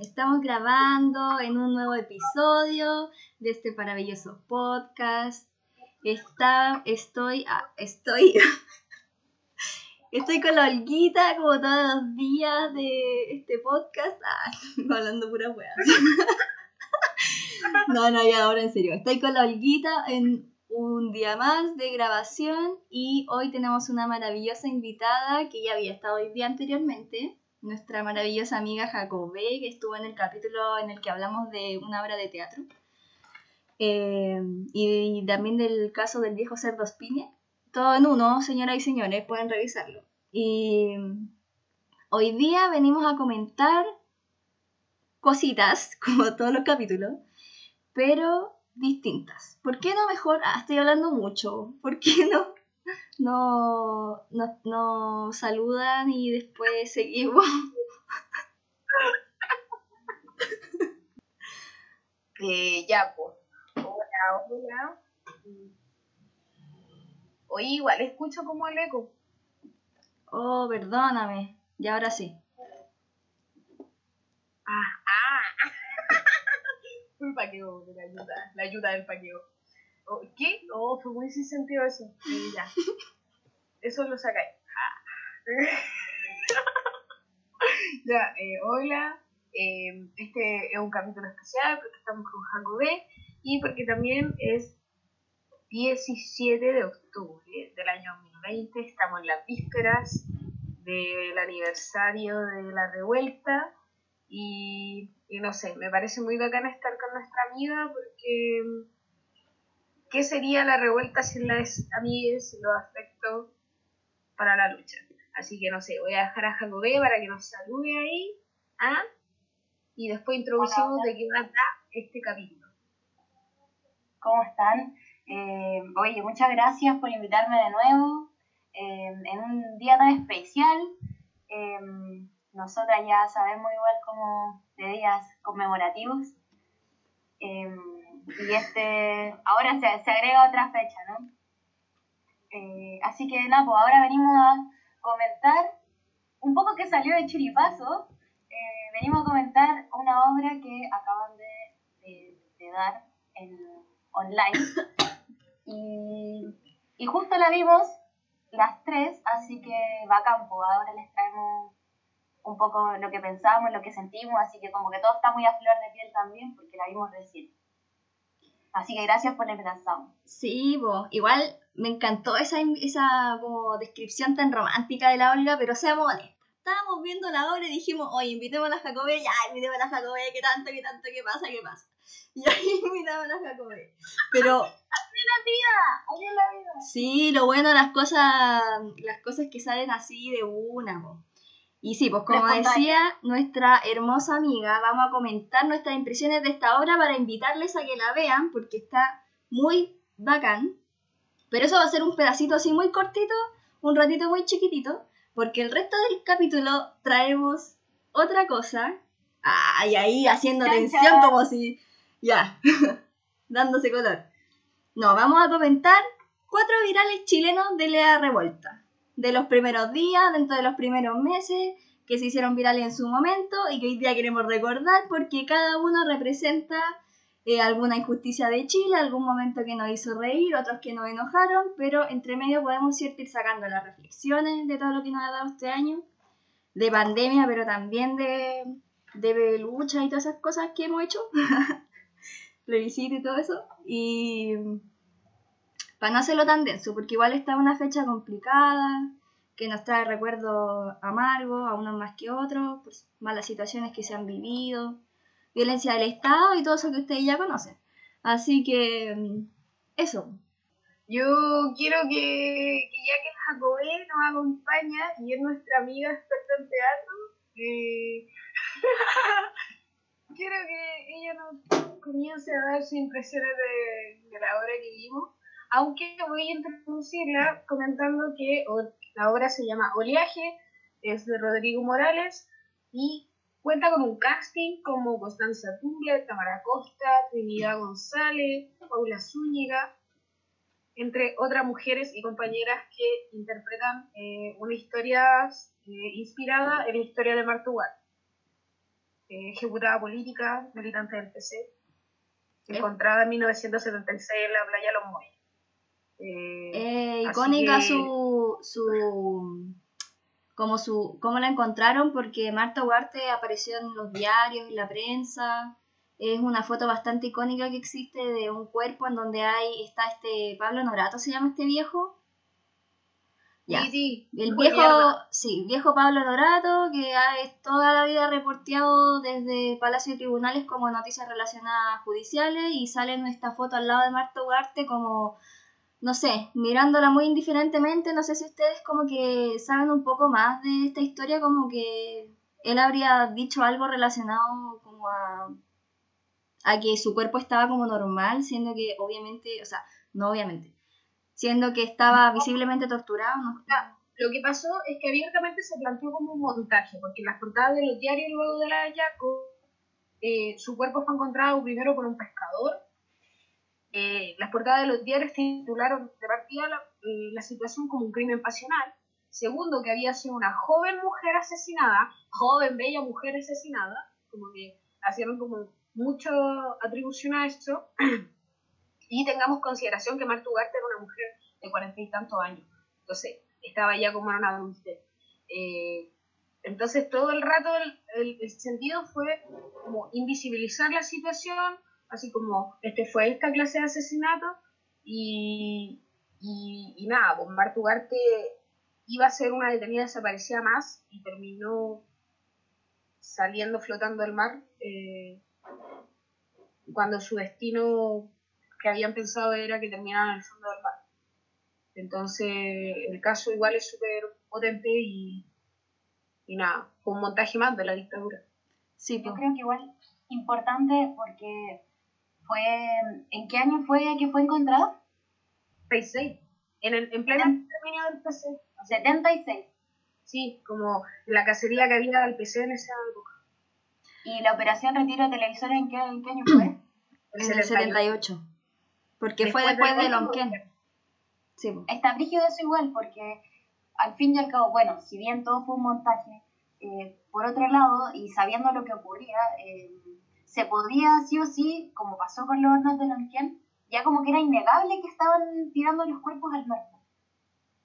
Estamos grabando en un nuevo episodio de este maravilloso podcast. Está, estoy, ah, estoy, estoy con la Olguita como todos los días de este podcast. Ah, hablando pura weas. No, no, ya ahora en serio. Estoy con la Olguita en un día más de grabación y hoy tenemos una maravillosa invitada que ya había estado el día anteriormente nuestra maravillosa amiga Jacobé, que estuvo en el capítulo en el que hablamos de una obra de teatro. Eh, y, también del caso del viejo cerdo Spine. Todo en uno, señoras y señores, pueden revisarlo. Y hoy día venimos a comentar cositas, como todos los capítulos, pero distintas. ¿Por qué no mejor? Ah, estoy hablando mucho. ¿Por qué no no, no, saludan y después seguimos. Eh, ya, pues. Hola, hola. Oye, igual escucho como el eco. Oh, perdóname. Y ahora sí. Ah, ah. Un paqueo la ayuda, la ayuda del paqueo. ¿Qué? Oh, fue muy sin sentido eso. ya. Eso lo sacáis. ya, eh, hola. Eh, este es un capítulo especial porque estamos con Jacobé y porque también es 17 de octubre del año 2020. Estamos en las vísperas del aniversario de la revuelta y, y no sé, me parece muy bacana estar con nuestra amiga porque ¿Qué sería la revuelta sin las amigas, los afectos para la lucha? Así que no sé, voy a dejar a Jacobé para que nos salude ahí. ¿ah? Y después introducimos de qué trata este capítulo. ¿Cómo están? Eh, oye, muchas gracias por invitarme de nuevo eh, en un día tan especial. Eh, nosotras ya sabemos igual como de días conmemorativos. Y este, ahora se, se agrega otra fecha, ¿no? Eh, así que nada, pues ahora venimos a comentar un poco que salió de Chiripazo. Eh, venimos a comentar una obra que acaban de, de, dar en online. Y, y, justo la vimos las tres, así que va campo. Pues ahora les traemos un poco lo que pensamos, lo que sentimos, así que como que todo está muy a flor de piel también, porque la vimos recién. Así que gracias por la invitación. Sí, bo. igual me encantó esa, esa como descripción tan romántica de la Olga, pero seamos honestos. Estábamos viendo la obra y dijimos, oye, invitemos a la Jacobé, ya, invitemos a la Jacobé, qué tanto, qué tanto, qué pasa, qué pasa. Y ahí invitamos a la Jacobé. Pero... ¡Así la vida! ¡Así la vida! Sí, lo bueno, las cosas, las cosas que salen así de una, bo. Y sí, pues como decía nuestra hermosa amiga, vamos a comentar nuestras impresiones de esta obra para invitarles a que la vean porque está muy bacán. Pero eso va a ser un pedacito así muy cortito, un ratito muy chiquitito, porque el resto del capítulo traemos otra cosa. Ay, ahí haciendo tensión como si... Ya, dándose color. No, vamos a comentar cuatro virales chilenos de la revuelta de los primeros días, dentro de los primeros meses, que se hicieron virales en su momento y que hoy día queremos recordar porque cada uno representa eh, alguna injusticia de Chile, algún momento que nos hizo reír, otros que nos enojaron, pero entre medio podemos ir sacando las reflexiones de todo lo que nos ha dado este año, de pandemia, pero también de, de lucha y todas esas cosas que hemos hecho, plebiscito y todo eso, y para no hacerlo tan denso, porque igual está una fecha complicada, que nos trae recuerdos amargos, a unos más que otros, pues, malas situaciones que se han vivido, violencia del Estado y todo eso que ustedes ya conocen. Así que, mm, eso. Yo quiero que, ya que Jacobé nos acompaña y es nuestra amiga experta en teatro, quiero que ella nos comience a dar sus impresiones de, de la obra que vimos aunque voy a introducirla comentando que la obra se llama Oleaje, es de Rodrigo Morales y cuenta con un casting como Constanza Tugler, Tamara Costa, Trinidad González, Paula Zúñiga, entre otras mujeres y compañeras que interpretan eh, una historia eh, inspirada en la historia de Martugal. eh, ejecutada política, militante del PC, encontrada en 1976 en la playa Los Moyes. Eh, icónica su, su como su cómo la encontraron porque Marta Huarte apareció en los diarios, en la prensa. Es una foto bastante icónica que existe de un cuerpo en donde hay está este Pablo Norato se llama este viejo. Ya. Sí, el viejo, sí, viejo Pablo Norato que ha toda la vida reporteado desde Palacio y Tribunales como noticias relacionadas judiciales y sale en esta foto al lado de Marta Huarte como no sé, mirándola muy indiferentemente, no sé si ustedes como que saben un poco más de esta historia, como que él habría dicho algo relacionado como a, a que su cuerpo estaba como normal, siendo que obviamente, o sea, no obviamente, siendo que estaba visiblemente torturado. ¿no? lo que pasó es que abiertamente se planteó como un montaje, porque en las portadas de los diarios luego de la Yaco, eh, su cuerpo fue encontrado primero por un pescador eh, las portadas de los diarios titularon de partida eh, la, situación como un crimen pasional. Segundo, que había sido una joven mujer asesinada, joven, bella mujer asesinada, como que hacían como mucha atribución a esto. y tengamos consideración que Marta Ugarte era una mujer de cuarenta y tantos años. Entonces, estaba ya como una adultez. Eh, entonces, todo el rato el sentido fue como invisibilizar la situación, así como este fue esta clase de asesinato y, y, nada, pues Marta Ugarte iba a ser una detenida desaparecida más y terminó saliendo flotando al mar eh, cuando su destino que habían pensado era que terminara en el fondo del mar. Entonces el caso igual es súper potente y, y nada, fue un montaje más de la dictadura. Sí, yo pues. creo que igual importante porque fue, ¿En qué año fue que fue encontrado? 76. En, el, en pleno término del PC. 76. Sí, como la cacería que había del PC en esa época. ¿Y la operación retiro de televisores en qué, en qué año fue? en el 78. Porque fue después de Lonquén. Sí. Está brígido eso igual, porque al fin y al cabo, bueno, si bien todo fue un montaje, eh, por otro lado, y sabiendo lo que ocurría, eh, se podría sí o sí, como pasó con los hornos de Lonquén, ya como que era innegable que estaban tirando los cuerpos al mar.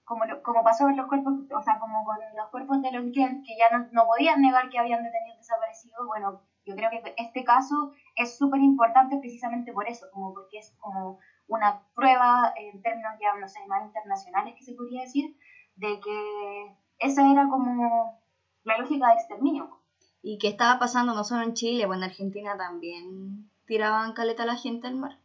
Como, como pasó con los cuerpos, o sea, como con los cuerpos de Lonquén, que ya no, no podían negar que habían detenido desaparecidos, bueno, yo creo que este caso es súper importante precisamente por eso, como porque es como una prueba en términos ya, no sé, más internacionales que se podría decir, de que esa era como la lógica de exterminio y que estaba pasando no solo en Chile, pues en Argentina también tiraban caleta a la gente al mar.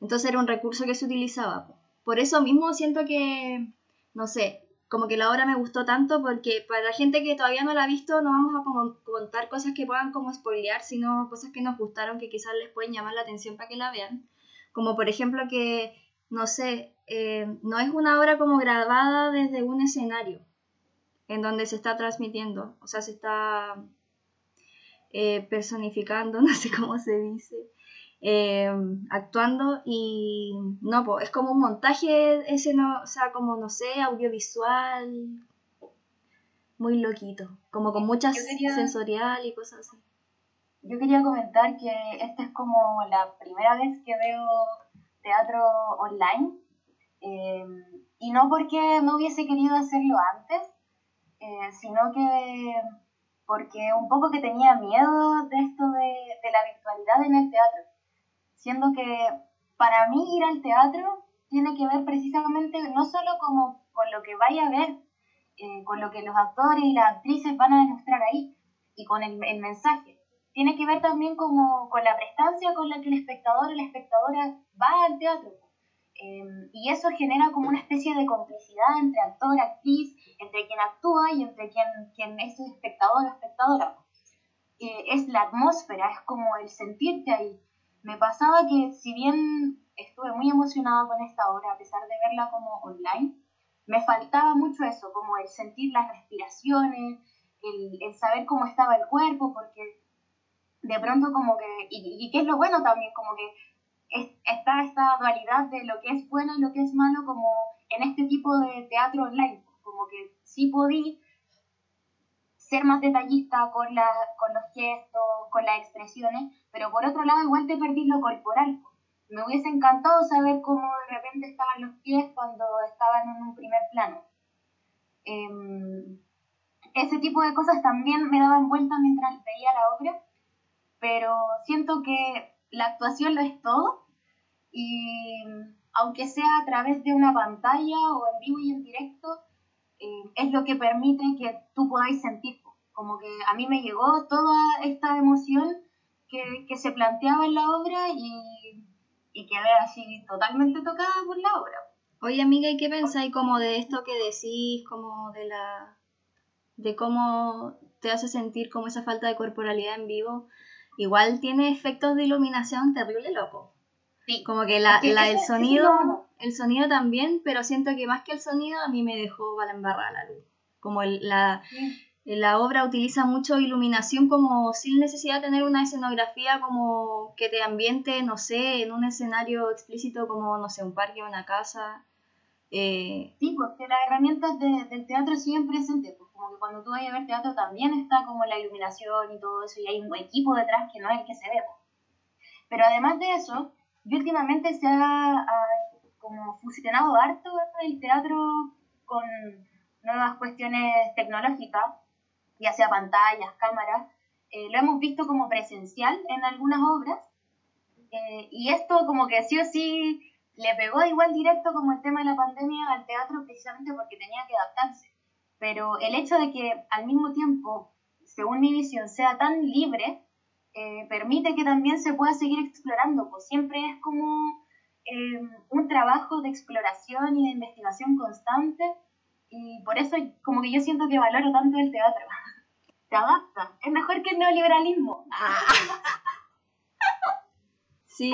Entonces era un recurso que se utilizaba. Por eso mismo siento que, no sé, como que la obra me gustó tanto porque para la gente que todavía no la ha visto no vamos a contar cosas que puedan como spoilear, sino cosas que nos gustaron que quizás les pueden llamar la atención para que la vean. Como por ejemplo que, no sé, eh, no es una obra como grabada desde un escenario en donde se está transmitiendo, o sea, se está eh, personificando, no sé cómo se dice, eh, actuando y no, pues es como un montaje ese, no, o sea, como no sé, audiovisual, muy loquito, como con mucha sensorial y cosas así. Yo quería comentar que esta es como la primera vez que veo teatro online, eh, y no porque no hubiese querido hacerlo antes, sino que porque un poco que tenía miedo de esto de, la virtualidad en el teatro, siendo que para mí ir al teatro tiene que ver precisamente no solo como con lo que vaya a ver, eh, con lo que los actores y las actrices van a demostrar ahí y con el, mensaje. Tiene que ver también como con la prestancia con la que el espectador o la espectadora va al teatro. Em, y eso genera como una especie de complicidad entre actor, actriz, entre quien actúa y entre quien, quien es espectador o espectadora. Eh, es la atmósfera, es como el sentirte ahí. Me pasaba que si bien estuve muy emocionada con esta obra, a pesar de verla como online, me faltaba mucho eso, como el sentir las respiraciones, el, el saber cómo estaba el cuerpo, porque de pronto como que, y, y que es lo bueno también, como que está esta dualidad de lo que es bueno y lo que es malo como en este tipo de teatro online, como que sí podí ser más detallista con, la, con los gestos, con las expresiones, pero por otro lado igual te perdís lo corporal. Me hubiese encantado saber cómo de repente estaban los pies cuando estaban en un primer plano. Em, ese tipo de cosas también me daban vuelta mientras veía la obra, pero siento que la actuación lo es todo y aunque sea a través de una pantalla o en vivo y en directo, eh, es lo que permite que tú podáis sentir. Como que a mí me llegó toda esta emoción que, que se planteaba en la obra y, y quedé así totalmente tocada por la obra. Oye amiga, ¿y qué pensáis como de esto que decís, como de la de cómo te hace sentir como esa falta de corporalidad en vivo? Igual tiene efectos de iluminación terrible loco. Sí. Como que la, la el sonido, el sonido también, pero siento que más que el sonido a mí me dejó para embarrar la luz. Como el, la, la obra utiliza mucho iluminación como sin necesidad de tener una escenografía como que te ambiente, no sé, en un escenario explícito como, no sé, un parque o una casa. Eh... Sí, porque las herramientas del teatro siguen presentes, pues como que cuando tú vayas a ver teatro también está como la iluminación y todo eso, y hay un equipo detrás que no es el que se ve. Pero además de eso, últimamente se ha, como fusionado harto el teatro con nuevas cuestiones tecnológicas ya sea pantallas, cámaras, eh, lo hemos visto como presencial en algunas obras, eh, y esto como que sí o sí le pegó igual directo como el tema de la pandemia al teatro precisamente porque tenía que adaptarse. Pero el hecho de que al mismo tiempo, según mi visión, sea tan libre, eh, permite que también se pueda seguir explorando, pues siempre es como un trabajo de exploración y de investigación constante, y por eso como que yo siento que valoro tanto el teatro. Se adapta. Es mejor que el neoliberalismo. Sí.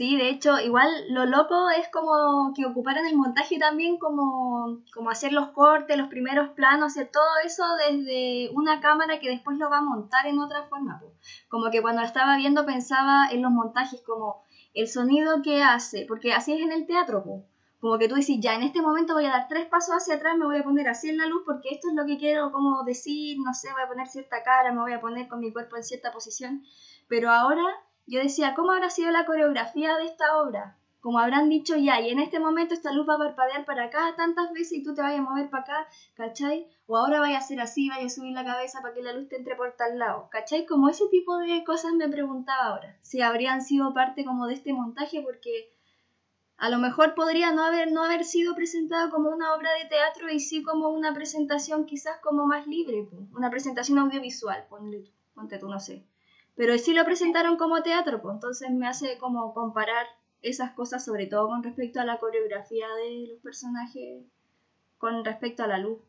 Sí, de hecho, igual lo loco es como que ocuparan el montaje también como, como hacer los cortes, los primeros planos, hacer todo eso desde una cámara que después lo va a montar en otra forma. Como que cuando estaba viendo pensaba en los montajes como el sonido que hace, porque así es en el teatro, como que tú decís, ya en este momento voy a dar tres pasos hacia atrás, me voy a poner así en la luz porque esto es lo que quiero como decir, no sé, voy a poner cierta cara, me voy a poner con mi cuerpo en cierta posición. Pero ahora yo decía, ¿cómo habrá sido la coreografía de esta obra? Como habrán dicho ya, y en este momento esta luz va a parpadear para acá tantas veces y tú te vayas a mover para acá, ¿cachai? O ahora vaya a hacer así, vaya a subir la cabeza para que la luz te entre por tal lado, ¿cachai? Como ese tipo de cosas me preguntaba ahora, si habrían sido parte como de este montaje porque a lo mejor podría no haber, no haber sido presentado como una obra de teatro y sí como una presentación quizás como más libre, una presentación audiovisual, ponte tú, no sé. Pero sí lo presentaron como teatro, pues entonces me hace como comparar esas cosas, sobre todo con respecto a la coreografía de los personajes, con respecto a la luz,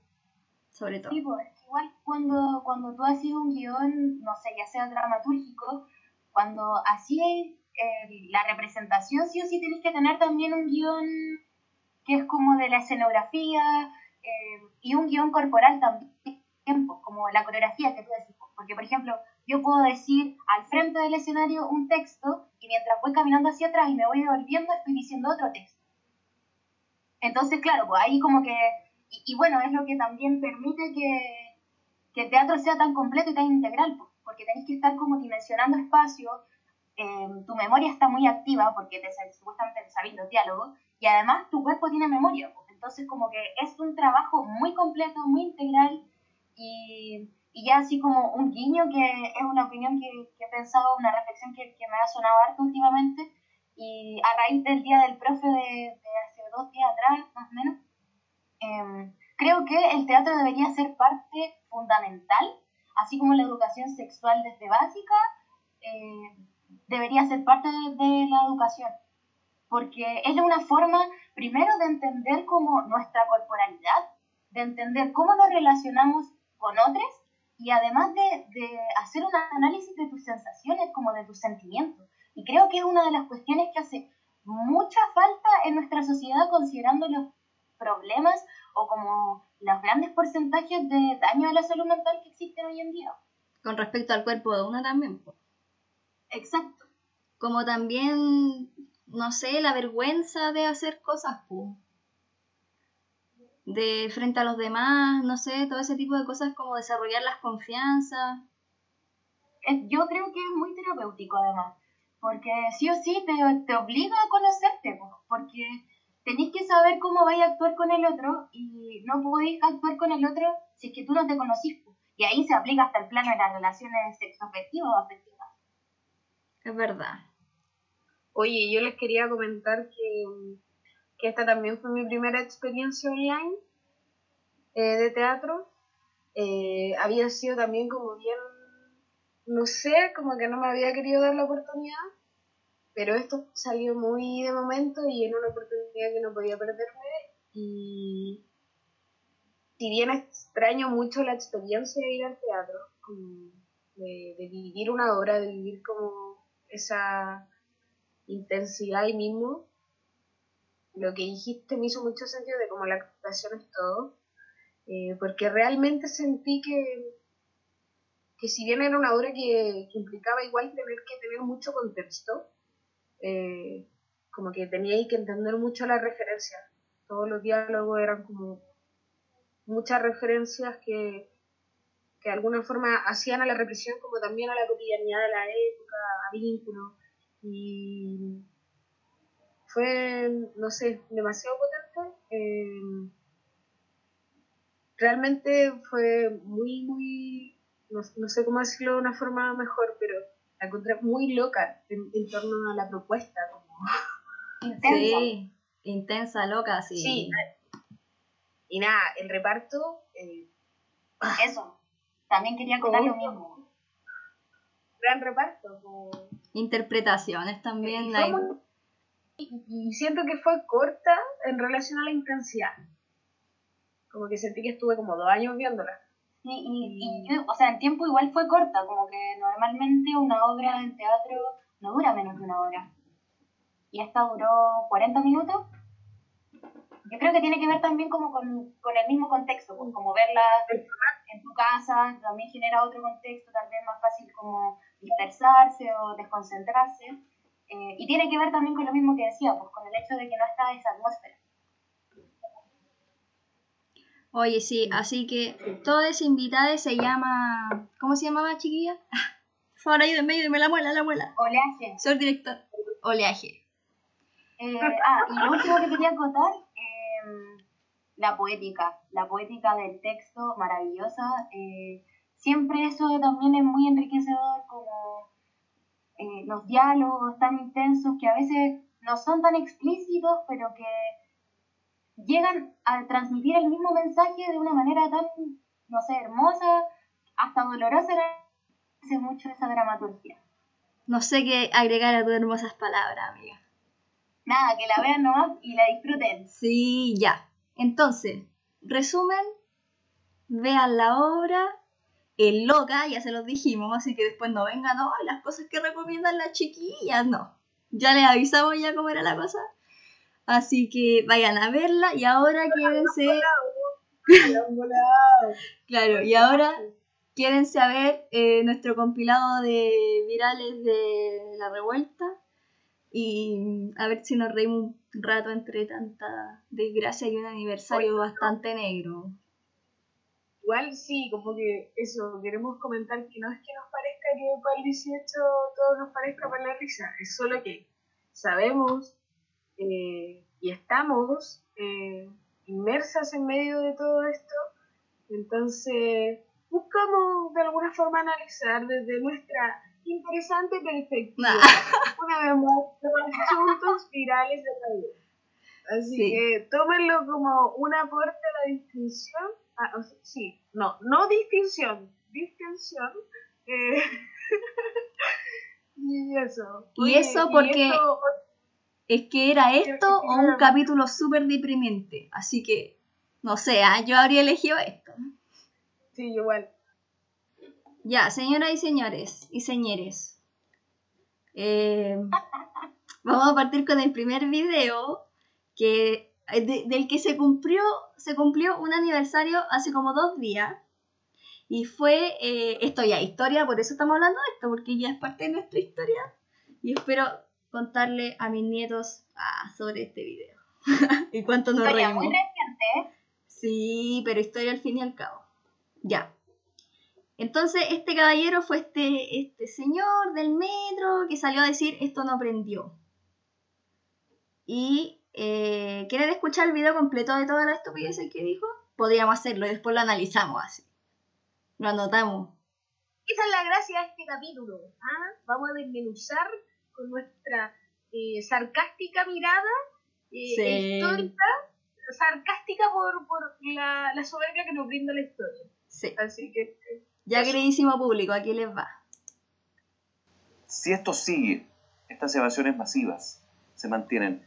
sobre todo. Sí, pues igual cuando, cuando tú haces un guion, no sé, ya sea dramatúrgico, cuando así la representación, sí o sí tenéis que tener también un guion que es como de la escenografía eh, y un guion corporal también, pues, como la coreografía que tú decís. Pues, porque, por ejemplo, yo puedo decir al frente del escenario un texto y mientras voy caminando hacia atrás y me voy devolviendo, estoy diciendo otro texto. Entonces, claro, pues ahí como que... Y, bueno, es lo que también permite que, que, el teatro sea tan completo y tan integral, pues, porque tenéis que estar como dimensionando espacios, Em, tu memoria está muy activa porque te, supuestamente te sabes los diálogos y además tu cuerpo tiene memoria. Entonces como que es un trabajo muy completo, muy integral y, y ya así como un guiño que es una opinión que, que he pensado, una reflexión que, que, me ha sonado harto últimamente y a raíz del día del profe de, de hace dos días atrás más o menos, em, creo que el teatro debería ser parte fundamental, así como la educación sexual desde básica. Eh, debería ser parte de, la educación, porque es una forma, primero, de entender como nuestra corporalidad, de entender cómo nos relacionamos con otros y además de, de, hacer un análisis de tus sensaciones, como de tus sentimientos. Y creo que es una de las cuestiones que hace mucha falta en nuestra sociedad considerando los problemas o como los grandes porcentajes de daño a la salud mental que existen hoy en día. Con respecto al cuerpo de una también. Exacto. Como también, no sé, la vergüenza de hacer cosas, de frente a los demás, no sé, todo ese tipo de cosas como desarrollar las confianzas. Yo creo que es muy terapéutico además, porque sí o sí te, te obliga a conocerte, porque tenéis que saber cómo vais a actuar con el otro y no podéis actuar con el otro si es que tú no te conocís. Y ahí se aplica hasta el plano de las relaciones sexoafectivas o afectivas. Es verdad. Oye, yo les quería comentar que, que esta también fue mi primera experiencia online eh, de teatro. Eh, había sido también como bien, no sé, como que no me había querido dar la oportunidad, pero esto salió muy de momento y en una oportunidad que no podía perderme y si bien extraño mucho la experiencia de ir al teatro, de, vivir una obra, de vivir como esa intensidad ahí mismo, lo que dijiste me hizo mucho sentido de cómo la actuación es todo, eh, porque realmente sentí que, que si bien era una obra que, implicaba igual tener que tener mucho contexto, eh, como que tenía que entender mucho la referencia, todos los diálogos eran como muchas referencias que, que de alguna forma hacían a la represión como también a la cotidianidad de la época, a vínculos. Y fue, no sé, demasiado potente. Eh, realmente fue muy, muy, no, sé cómo decirlo de una forma mejor, pero la encontré muy loca en, torno a la propuesta. Como... Sí, intensa, loca, sí. Sí, y nada, el reparto. Eh, Eso. También quería contar lo mismo. Gran reparto. Interpretaciones también. hay. Y, siento que fue corta en relación a la intensidad. Como que sentí que estuve como dos años viéndola. Sí, y, y, o sea, en tiempo igual fue corta, como que normalmente una obra en teatro no dura menos de una hora. Y esta duró 40 minutos yo creo que tiene que ver también como con, el mismo contexto, pues, como verla en tu casa, también genera otro contexto, tal vez más fácil como dispersarse o desconcentrarse. Eh, y tiene que ver también con lo mismo que decía, pues con el hecho de que no está esa atmósfera. Oye, sí, así que toda esa invitada se llama. ¿Cómo se llamaba, chiquilla? Por favor, en medio, dime la muela, la muela. Oleaje. Soy director. Oleaje. Eh, ah, y lo último que quería contar la poética, la poética del texto maravillosa. Eh, siempre eso también es muy enriquecedor, como eh, los diálogos tan intensos que a veces no son tan explícitos, pero que llegan a transmitir el mismo mensaje de una manera tan, no sé, hermosa, hasta dolorosa, hace mucho esa dramaturgia. No sé qué agregar a tus hermosas palabras, amiga. Nada, que la vean nomás y la disfruten. Sí, ya. Entonces, resumen, vean la obra, el loca, ya se los dijimos, así que después no vengan, no, las cosas que recomiendan las chiquillas, no. Ya les avisamos ya cómo era la cosa. Así que vayan a verla y ahora quédense. claro, y ahora quédense a ver eh, nuestro compilado de virales de la revuelta y a ver si nos reímos un rato entre tanta desgracia y un aniversario bastante negro. Igual sí, como que eso, queremos comentar que no es que nos parezca que para el 18 todo nos parezca para la risa, es solo que sabemos eh, y estamos eh, inmersas en medio de todo esto, entonces buscamos de alguna forma analizar desde nuestra interesante perspectiva. Una vez más, asuntos virales de la vida. Así que tómenlo como un aporte a la distinción. Ah, sí, no, no distinción, distinción. Eh, y eso. y eso porque es que era esto o un capítulo súper deprimente. Así que, no sé, ¿ah? yo habría elegido esto. Sí, igual. Ya, señoras y señores y señores. Eh, vamos a partir con el primer video que, eh, del que se cumplió, se cumplió un aniversario hace como dos días. Y fue, eh, esto ya historia, por eso estamos hablando de esto, porque ya es parte de nuestra historia. Y espero contarle a mis nietos ah, sobre este video. y cuánto nos reímos. muy reciente. Sí, pero historia al fin y al cabo. Ya. Entonces, este caballero fue este, este señor del metro que salió a decir esto no prendió. Y eh, ¿quieren escuchar el video completo de toda la estupidez que dijo? Podríamos hacerlo y después lo analizamos así. Lo anotamos. Esa es la gracia de este capítulo. ¿ah? Vamos a desmenuzar con nuestra eh, sarcástica mirada eh, Sí. histórica, sarcástica por, por la, la soberbia que nos brinda la historia. Sí. Así que eh, Ya queridísimo público, aquí les va. Si esto sigue, estas evasiones masivas se mantienen,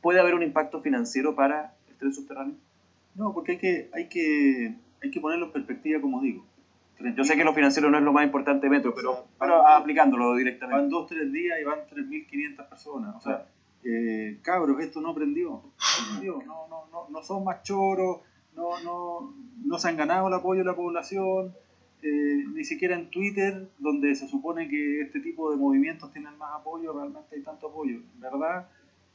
¿puede haber un impacto financiero para el tren subterráneo? No, porque hay que, hay que, hay que ponerlo en perspectiva, como digo. Yo sé que lo financiero no es lo más importante de Metro, pero, O sea, pero van- aplicándolo directamente. Van dos, tres días y van 3.500 personas. O sea, eh, cabros, esto no prendió. No, no, no, no, no son más choros, no, no, no se han ganado el apoyo de la población, eh, ni siquiera en Twitter, donde se supone que este tipo de movimientos tienen más apoyo, realmente hay tanto apoyo. En verdad,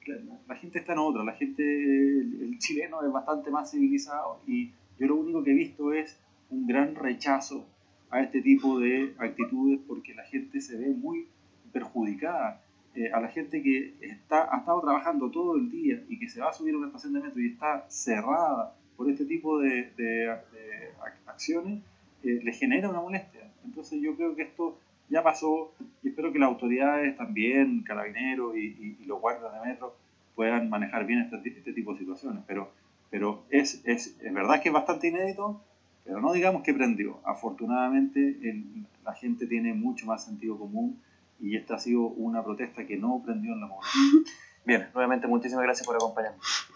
la, la gente está en otra, la gente, el, el chileno es bastante más civilizado y yo lo único que he visto es un gran rechazo a este tipo de actitudes porque la gente se ve muy perjudicada. Eh, a la gente que está, ha estado trabajando todo el día y que se va a subir a una estación de metro y está cerrada por este tipo de, de- de ac- acciones, eh, le genera una molestia. Entonces yo creo que esto ya pasó y espero que las autoridades también, carabineros y, y- y los guardias de metro puedan manejar bien este, este tipo de situaciones. Pero, pero es, es, es verdad que es bastante inédito, pero no digamos que prendió. Afortunadamente el- la gente tiene mucho más sentido común y esta ha sido una protesta que no prendió en la población. Bien, nuevamente muchísimas gracias por acompañarnos.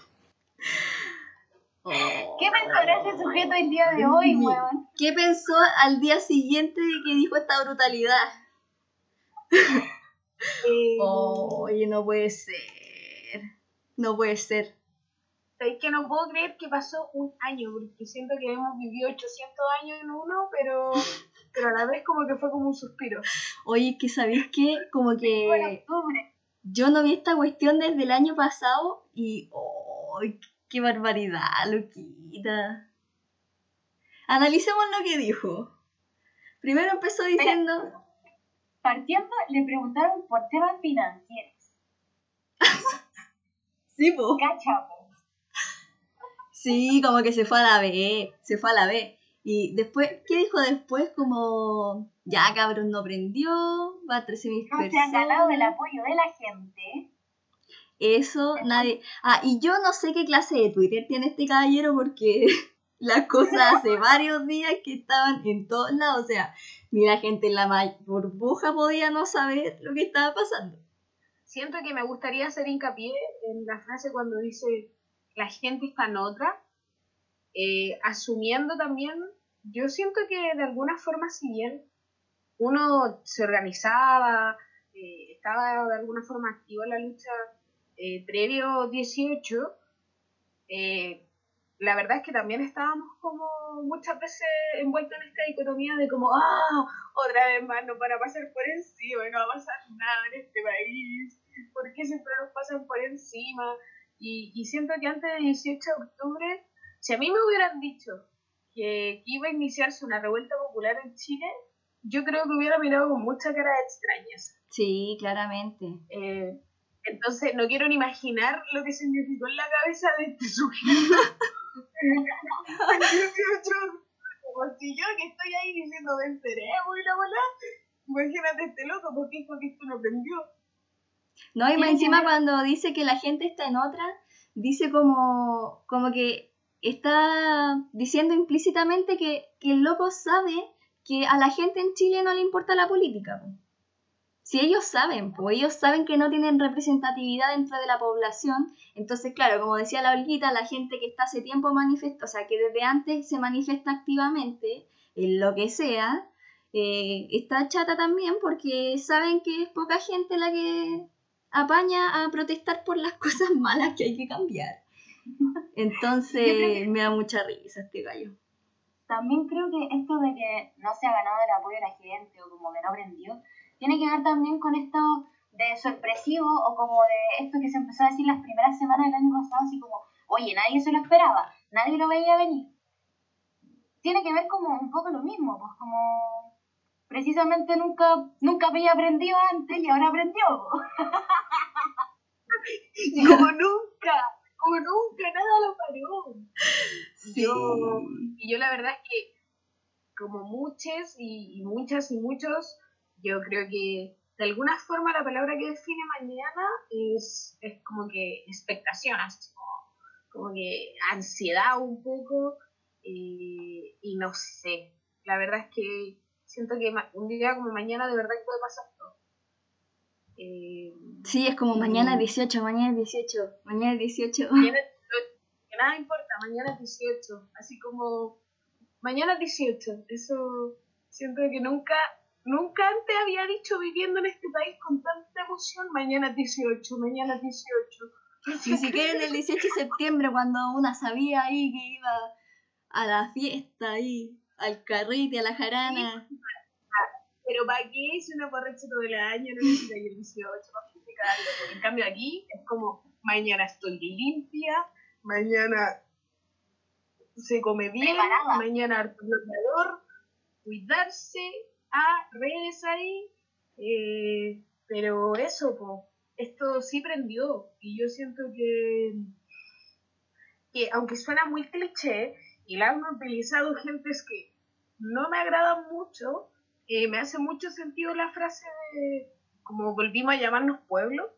¿Qué pensará ese sujeto el día de hoy, weón? ¿Qué pensó al día siguiente de que dijo esta brutalidad? eh, Oye, no puede ser. No puede ser. Es que no puedo creer que pasó un año, porque siento que hemos vivido 800 años en uno, pero, pero a la vez como que fue como un suspiro. Oye, que sabéis que como Bueno, que octubre. yo no vi esta cuestión desde el año pasado y ¡ay, qué barbaridad, loquita! Analicemos lo que dijo. Primero empezó diciendo, Partiendo, le preguntaron por temas financieros. sí, po. Cacha, po. Sí, como que se fue a la B, se fue a la B. Y después, ¿qué dijo después? Como, ya cabrón, no prendió, va a 13.000 No se han ganado el apoyo de la gente. Eso, nadie. Ah, y yo no sé qué clase de Twitter tiene este caballero porque las cosas hace varios días que estaban en todos lados. O sea, ni la gente en la burbuja podía no saber lo que estaba pasando. Siento que me gustaría hacer hincapié en la frase cuando dice la gente está en otra, eh, asumiendo también, yo siento que de alguna forma si bien uno se organizaba, eh, estaba de alguna forma activo en la lucha eh, previo 18, eh, la verdad es que también estábamos como muchas veces envueltos en esta dicotomía de como, ah, otra vez más nos van a pasar por encima, no va a pasar nada en este país, ¿por qué siempre nos pasan por encima? Y, y siento que antes del 18 de octubre, si a mí me hubieran dicho que, que iba a iniciarse una revuelta popular en Chile, yo creo que hubiera mirado con mucha cara de extrañeza. Sí, claramente. Eh, entonces, no quiero ni imaginar lo que significó en la cabeza de este sujeto. El 18, como si yo que estoy ahí diciendo venceremos y la bola, imagínate este loco porque dijo que esto no prendió. No, y más encima cuando dice que la gente está en otra, dice como, como que está diciendo implícitamente que, que el loco sabe que a la gente en Chile no le importa la política. Si ellos saben, pues ellos saben que no tienen representatividad dentro de la población, entonces claro, como decía la Olguita, la gente que está hace tiempo manifiesta, o sea, que desde antes se manifiesta activamente en lo que sea, eh, está chata también porque saben que es poca gente la que apaña a protestar por las cosas malas que hay que cambiar. Entonces me da mucha risa este gallo. También creo que esto de que no se ha ganado el apoyo de la gente o como que no aprendió, tiene que ver también con esto de sorpresivo o como de esto que se empezó a decir las primeras semanas del año pasado, así como, oye, nadie se lo esperaba. nadie lo veía venir. Tiene que ver como un poco lo mismo, pues como precisamente nunca, nunca había aprendido antes y ahora aprendió. como nunca, como nunca, nada lo paró. Sí. Yo, y yo la verdad es que, como muchas y, y muchas y muchos, yo creo que de alguna forma la palabra que define mañana es, es como que expectación, así como, como que ansiedad un poco, eh, y no sé, la verdad es que siento que un día como mañana de verdad que puede pasar todo. Eh, Sí, es como mañana es 18, mañana es 18, mañana es 18. mañana, nada importa, mañana es 18, así como mañana es 18, eso siento que nunca, nunca antes había dicho viviendo en este país con tanta emoción, mañana es 18, mañana es 18. Ni siquiera en el 18 de septiembre cuando una sabía ahí que iba a la fiesta ahí, al carrete, a la jarana. Pero ¿para qué si una borracha todo el año no necesita el 18 para? En cambio aquí es como mañana estoy limpia, mañana se come bien, Preparada. mañana harto bloqueador, cuidarse, a redes ahí, eh, pero eso, po, esto sí prendió y yo siento que, que aunque suena muy cliché y la han utilizado gentes que no me agradan mucho, eh, me hace mucho sentido la frase de como volvimos a llamarnos pueblo,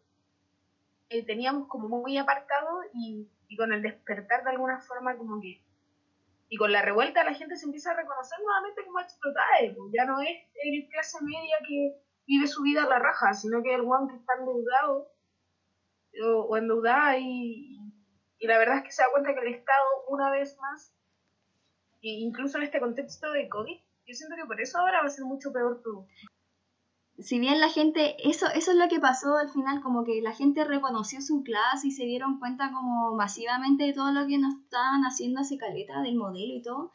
eh, teníamos como muy apartado y, y con el despertar de alguna forma como que y con la revuelta la gente se empieza a reconocer nuevamente como explotada, pues ya no es el clase media que vive su vida a la raja, sino que el guan que está endeudado o, o endeudada y, y la verdad es que se da cuenta que el Estado una vez más, e incluso en este contexto de COVID, yo siento que por eso ahora va a ser mucho peor todo. Si bien la gente, eso, eso es lo que pasó al final, como que la gente reconoció su clase y se dieron cuenta como masivamente de todo lo que nos estaban haciendo hace caleta, del modelo y todo.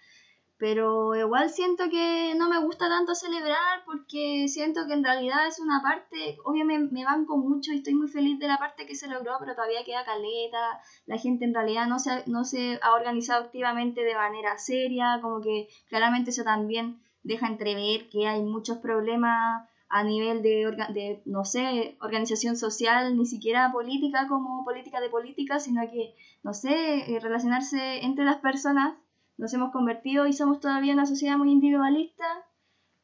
Pero igual siento que no me gusta tanto celebrar porque siento que en realidad es una parte, obviamente me banco mucho y estoy muy feliz de la parte que se logró, pero todavía queda caleta, la gente en realidad no se, no se ha organizado activamente de manera seria, como que claramente eso también deja entrever que hay muchos problemas a nivel de, orga- de, no sé, organización social, ni siquiera política como política de política, sino que, no sé, eh, relacionarse entre las personas. Nos hemos convertido y somos todavía una sociedad muy individualista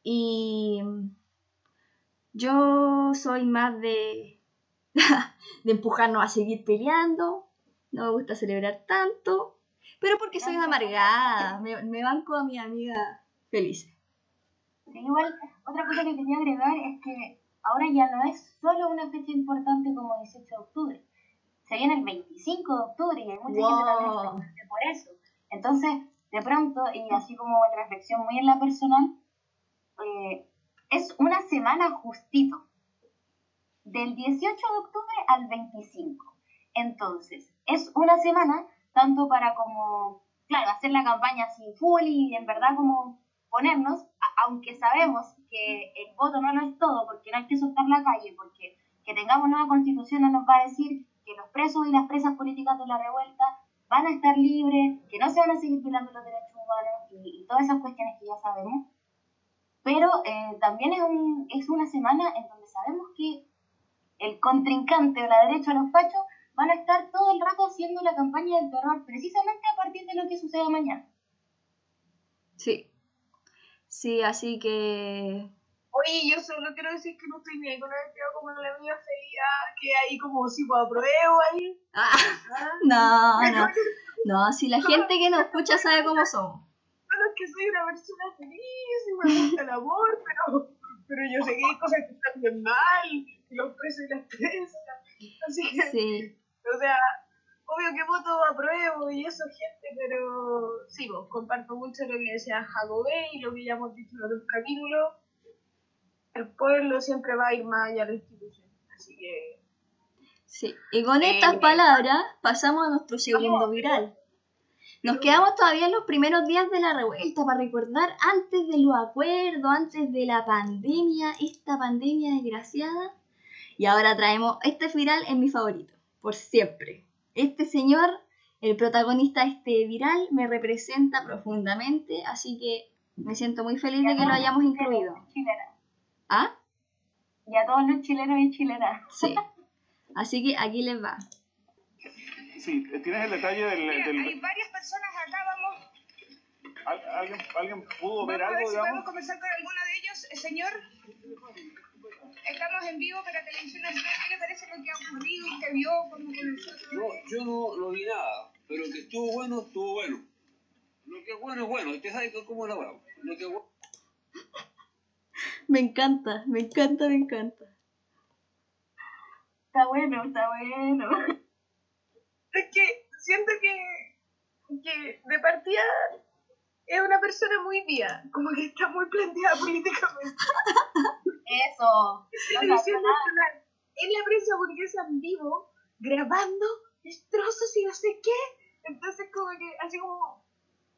y yo soy más de, de empujarnos a seguir peleando, no me gusta celebrar tanto, pero porque soy una amargada, me, me banco a mi amiga feliz. Sí, igual, otra cosa que quería agregar es que ahora ya no es solo una fecha importante como 18 de octubre. Se viene el 25 de octubre y hay mucha gente también por eso. Entonces, de pronto, y así como en reflexión muy en la personal, eh, es una semana justito. Del 18 de octubre al 25. Entonces, es una semana tanto para como, claro, hacer la campaña sin full y en verdad como ponernos, a- aunque sabemos que el voto no lo es todo, porque no hay que soltar la calle, porque que tengamos nueva constitución no nos va a decir que los presos y las presas políticas de la revuelta van a estar libres, que no se van a seguir violando los derechos humanos y, todas esas cuestiones que ya sabemos. Pero eh, también es, un, es una semana en donde sabemos que el contrincante o la derecha o los fachos van a estar todo el rato haciendo la campaña del terror, precisamente a partir de lo que suceda mañana. Sí. Sí, así que Oye, yo solo quiero decir que no estoy ni ahí con el tío como la mía feia, que hay como si puedo apruebo ahí. Ah, ¿ah? no, no. No, si la gente que nos escucha sabe cómo somos. Solo es que soy una persona feliz y me gusta el amor, pero, pero yo sé que hay cosas que están bien mal, los presos y las presas. Así que, Sí. o sea, obvio que voto apruebo y eso, gente, pero sí, vos, comparto mucho lo que decía Jacobé y lo que ya hemos dicho en otros capítulos. El pueblo siempre va a ir más allá de la institución. Así que, Sí. Y con Eh, estas palabras pasamos a nuestro segundo viral. Nos quedamos todavía en los primeros días de la revuelta para recordar antes de los acuerdos, antes de la pandemia, esta pandemia desgraciada. Y ahora traemos, este viral es mi favorito, por siempre. Este señor el protagonista este viral me representa profundamente, así que me siento muy feliz de que lo hayamos incluido. Chilena. ¿Ah? Y a todos los chilenos y chilenas. Sí. Así que aquí les va. Sí, tienes el detalle del... Mira, del- hay varias personas acá, vamos, ¿al- ¿alguien, ¿Alguien pudo ver vamos a ver algo, si podemos conversar con alguno de ellos. Eh, señor, estamos en vivo para Televisión Nacional. ¿Qué le parece lo que ha ocurrido? ¿Usted vio cómo comenzó todo No, yo no, no vi nada, pero que estuvo bueno, estuvo bueno. Lo que es bueno es bueno, usted sabe que- cómo es la hueá. Lo que es bueno. Me encanta, me encanta, me encanta. Está bueno, está bueno. Es que siento que, que de partida es una persona muy vía, como que está muy planteada políticamente. Eso. Televisión Nacional, en la prensa burguesa en vivo, grabando destrozos y no sé qué. Entonces como que así como,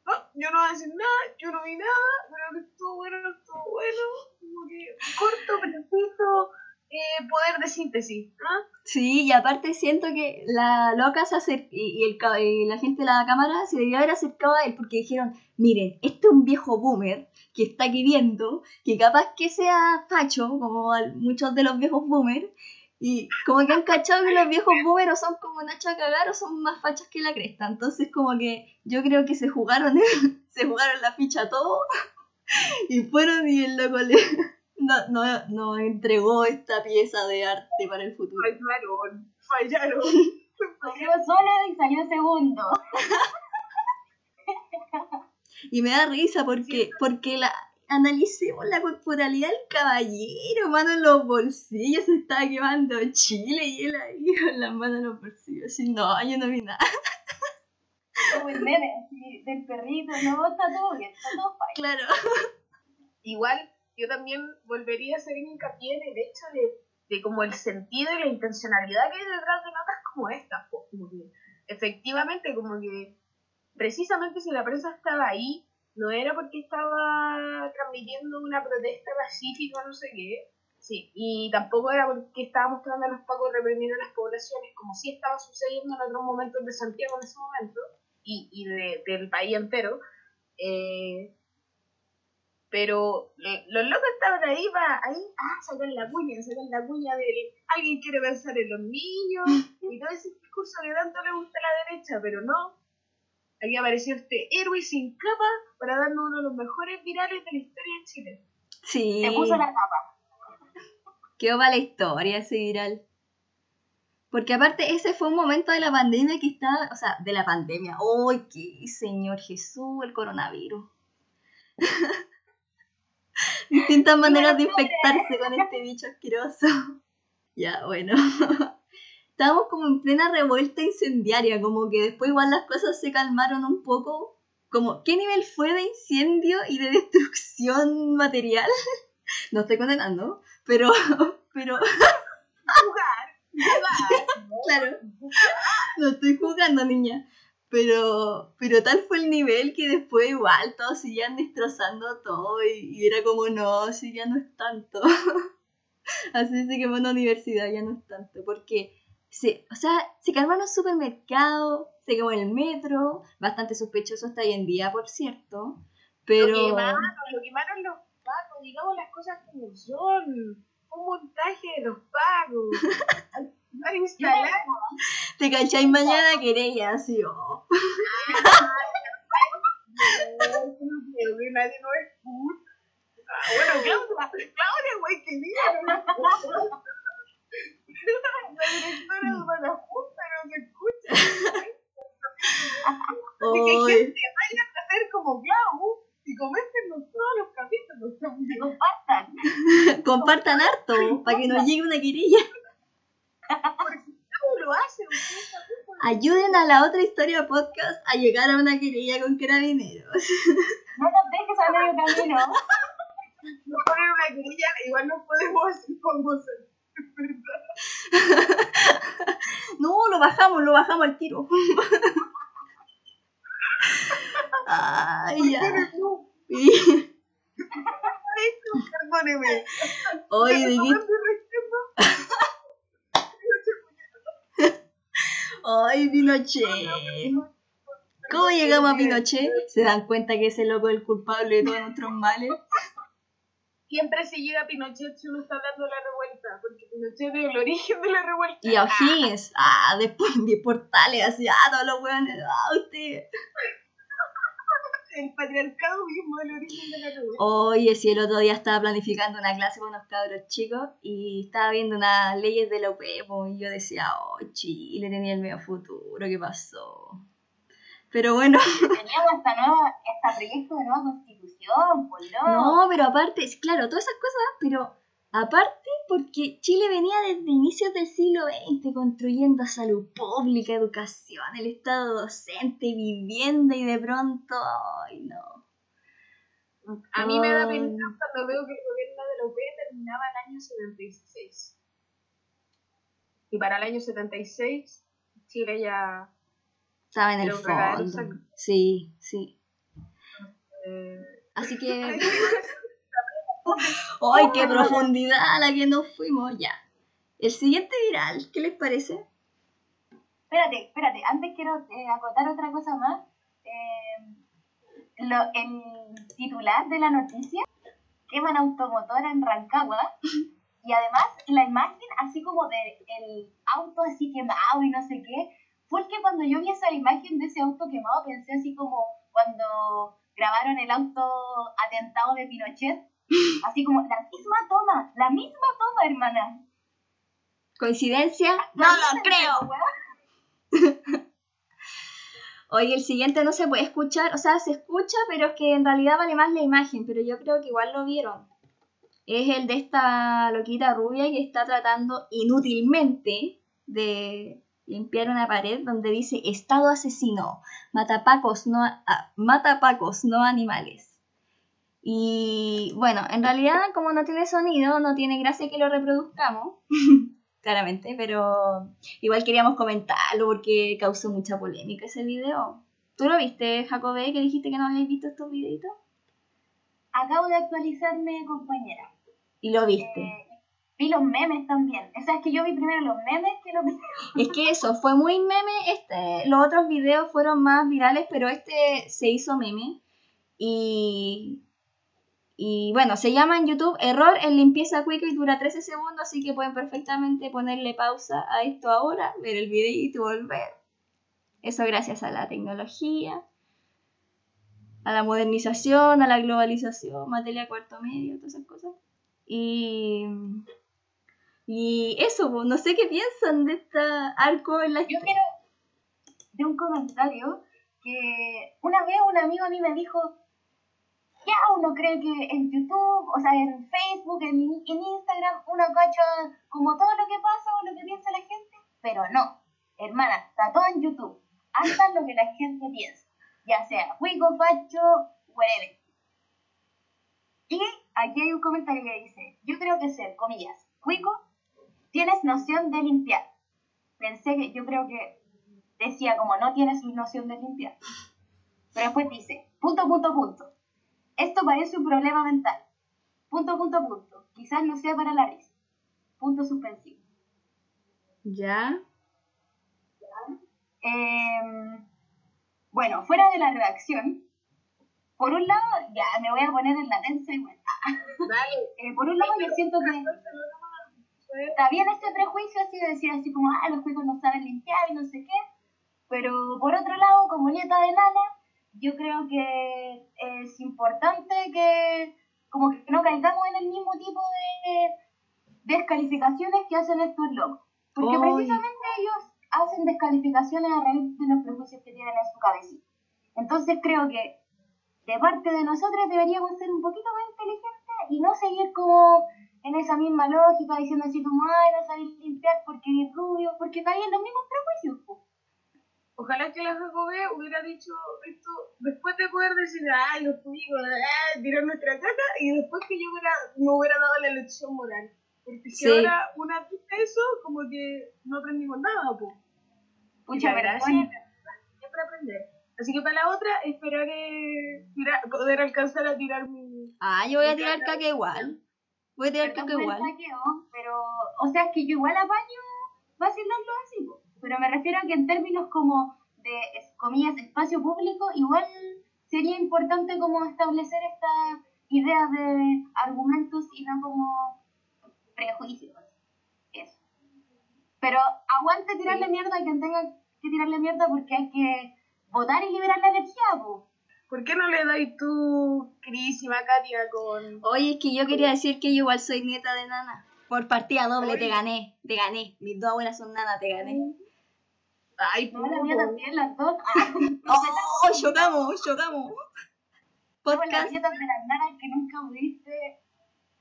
no, yo no voy a decir nada, yo no vi nada, pero que estuvo bueno, no estuvo bueno. Como que corto, preciso, eh, poder de síntesis. ¿ah? Sí, y aparte siento que la loca se acercó y, la gente de la cámara se debió haber acercado a él porque dijeron, miren, este es un viejo boomer que está aquí viendo, que capaz que sea facho, como muchos de los viejos boomers, y como que han cachado que los viejos boomers o son como Nacho a cagar o son más fachos que la cresta. Entonces como que yo creo que se jugaron, se jugaron la ficha todo y fueron y el loco le... No, no, no entregó esta pieza de arte para el futuro. Fallaron, fallaron. Salió solo y salió segundo. Y me da risa porque, porque la, analicemos la corporalidad del caballero, mano en los bolsillos, se estaba quemando Chile y él ahí con las manos en los bolsillos. Así, no, yo no vi nada. Como el meme así, del perrito. No, está todo bien, está todo fine. Claro. Igual yo también volvería a hacer hincapié en el hecho de, de como el sentido y la intencionalidad que hay detrás de notas como esta. po, Como efectivamente, como que precisamente si la prensa estaba ahí, no era porque estaba transmitiendo una protesta pacífica no sé qué. Sí, y tampoco era porque estaba mostrando a los pacos reprimir a las poblaciones, como sí estaba sucediendo en otros momentos de Santiago en ese momento, y, y de- del país entero. Eh, pero eh, los locos estaban ahí para ahí, ah, sacar la cuña, sacar la cuña de alguien quiere pensar en los niños y todo ese discurso que tanto le gusta a la derecha, pero no. Aquí apareció este héroe sin capa para darnos uno de los mejores virales de la historia de Chile. Sí. Se puso la tapa. Quedó para la historia ese viral. Porque aparte ese fue un momento de la pandemia que estaba, o sea, de la pandemia. ¡Uy, qué Señor Jesús, el coronavirus! Distintas maneras de infectarse con este bicho asqueroso. Ya, bueno. Estábamos como en plena revuelta incendiaria, como que después igual las cosas se calmaron un poco. Como, ¿qué nivel fue de incendio y de destrucción material? No estoy condenando, pero, pero, Jugar, jugar. claro, no estoy jugando, niña. Pero, pero tal fue el nivel que después igual todos seguían destrozando todo y, y era como, no, si ya no es tanto. Así se quemó una universidad, ya no es tanto, porque se, o sea, se calmaron los supermercados, se quemó el metro, bastante sospechoso hasta hoy en día, por cierto, pero... Lo quemaron, lo quemaron los pacos, digamos las cosas como son. Un montaje de los pagos. A instalar. ¿Te cacháis mañana querella? Así, oh. que nadie lo escucha. Bueno, Claudia, Claudia, güey, que diga. La directora de la Junta no se escucha. Así que, Oy. gente, vayan a hacer como Clau y coméntenos todos los capítulos. Compartan. Compartan harto, para que nos llegue una querella. Porque Clau lo hace. ustedes también pueden Ayuden a la otra historia podcast a llegar a una querella con carabineros. No nos dejes a medio camino. nos poner una querella, igual no podemos hacer famosos. No, lo bajamos, lo bajamos al tiro. Ay, ya. Perdóneme. Oye, ¿de qué? Ay, Pinochet. ¿Cómo llegamos a Pinochet? ¿Se dan cuenta que ese loco es el culpable de todos nuestros males? Siempre se llega a Pinochet si uno está de la revuelta, porque Pinochet es el origen de la revuelta. Y a O'Higgins, ah, después de portales, así, ah, todos los weones, ah, usted. El patriarcado mismo el origen de la revuelta. Oye, si el otro día estaba planificando una clase con unos cabros chicos y estaba viendo unas leyes de la UP, y yo decía, oh, Chile tenía el medio futuro, ¿qué pasó? Pero bueno, Teníamos esta nueva, este proyecto de nueva constitución, por loco. no, pero aparte, claro, todas esas cosas, pero aparte porque Chile venía desde inicios del siglo XX construyendo salud pública, educación, el estado docente, vivienda y de pronto, ay no. A mí me da pena cuando veo que el gobierno de la UP terminaba el año 76. Y para el año 76, Chile ya... Saben el Era un cagadero fondo. Sí, sí. eh, Así que. ¡Ay, qué profundidad a la que nos fuimos! Ya. El siguiente viral, ¿qué les parece? Espérate, espérate, antes quiero eh, acotar otra cosa más. Eh, lo- el titular de la noticia, queman automotora en Rancagua, y además la imagen así como de el auto así quemado y no sé qué, fue el que cuando yo vi esa imagen de ese auto quemado pensé así como cuando grabaron el auto atentado de Pinochet, así como la misma toma, la misma toma, hermana. ¿Coincidencia? No lo creo. Oye, el siguiente no se puede escuchar, o sea, se escucha, pero es que en realidad vale más la imagen, pero yo creo que igual lo vieron. Es el de esta loquita rubia que está tratando inútilmente de limpiar una pared donde dice Estado asesino, matapacos no, ah, matapacos, no animales. Y bueno, en realidad como no tiene sonido, no tiene gracia que lo reproduzcamos, claramente, pero igual queríamos comentarlo porque causó mucha polémica ese video. ¿Tú lo viste, Jacobe, que dijiste que no habías visto estos videitos? Acabo de actualizarme, compañera. Y lo viste. Eh, vi los memes también. O sea, es que yo vi primero los memes que los videos. Es que eso, fue muy meme. Este, los otros videos fueron más virales, pero este se hizo meme. Y, y bueno, se llama en YouTube Error en limpieza quick y dura 13 segundos, así que pueden perfectamente ponerle pausa a esto ahora, ver el videito y volver. Eso gracias a la tecnología, a la modernización, a la globalización, materia cuarto medio, todas esas cosas. Y, y eso, no sé qué piensan de este arco en la Yo quiero de un comentario que una vez un amigo a mí me dijo, ya uno cree que en YouTube, o sea, en Facebook, en, en Instagram, uno cacha como todo lo que pasa o lo que piensa la gente, pero no, hermana, está todo en YouTube. Hasta lo que la gente piensa, ya sea Wico, Facho, whatever. Y aquí hay un comentario que dice, yo creo que ser, comillas, Wico, tienes noción de limpiar. Pensé que, yo creo que decía como no tienes noción de limpiar. Pero después dice, punto, punto, punto. Esto parece un problema mental. Punto, punto, punto. Quizás no sea para la risa. Punto suspensivo. ¿Ya? Em, bueno, fuera de la redacción, por un lado, ya me voy a poner en la tensa igual. Dale. Eh, por un lado, yo siento que está bien este prejuicio así de decir así como, ah, los juegos no saben limpiar y no sé qué. Pero por otro lado, como nieta de nana, yo creo que es importante que como que no caigamos en el mismo tipo de descalificaciones que hacen estos locos. Porque precisamente ellos hacen descalificaciones a raíz de los prejuicios que tienen en su cabecita. Entonces creo que de parte de nosotros deberíamos ser un poquito más inteligentes y no seguir como en esa misma lógica diciendo así como, ay, no sabéis limpiar porque eres rubio, porque caen los mismos prejuicios. Ojalá que la Jacobé hubiera dicho esto después de poder decir, ay, los públicos, ah, tirar nuestra caca, y después que yo hubiera, me hubiera dado la lección moral. Porque si Sí. ahora una dice eso, como que no aprendimos nada, pues. Pucha, la pero gracia bueno, es siempre aprender. Así que para la otra, esperaré tirar, poder alcanzar a tirar mi. Ah, yo voy a tirar caca. igual. Voy a tirar caca igual. saqueo, pero, o sea, es que yo igual apaño vacilarlo así, po. Pero me refiero a que en términos como de comillas, espacio público, igual sería importante como establecer esta idea de argumentos y no como prejuicios. Eso. Pero aguante tirarle mierda a quien tenga que tirarle mierda porque hay que votar y liberar la energía, po. ¿Por qué no le dais tú, queridísima Katia, con... Oye, es que yo quería decir que yo igual soy nieta de nana. Por partida doble te gané, te gané. Mis dos abuelas son nana, te gané. Ay, No, la mía también, las dos. Ah, ¡Oh! ¡Chocamos! ¡Chocamos! como las Podcast nietas de las nanas que nunca pudiste.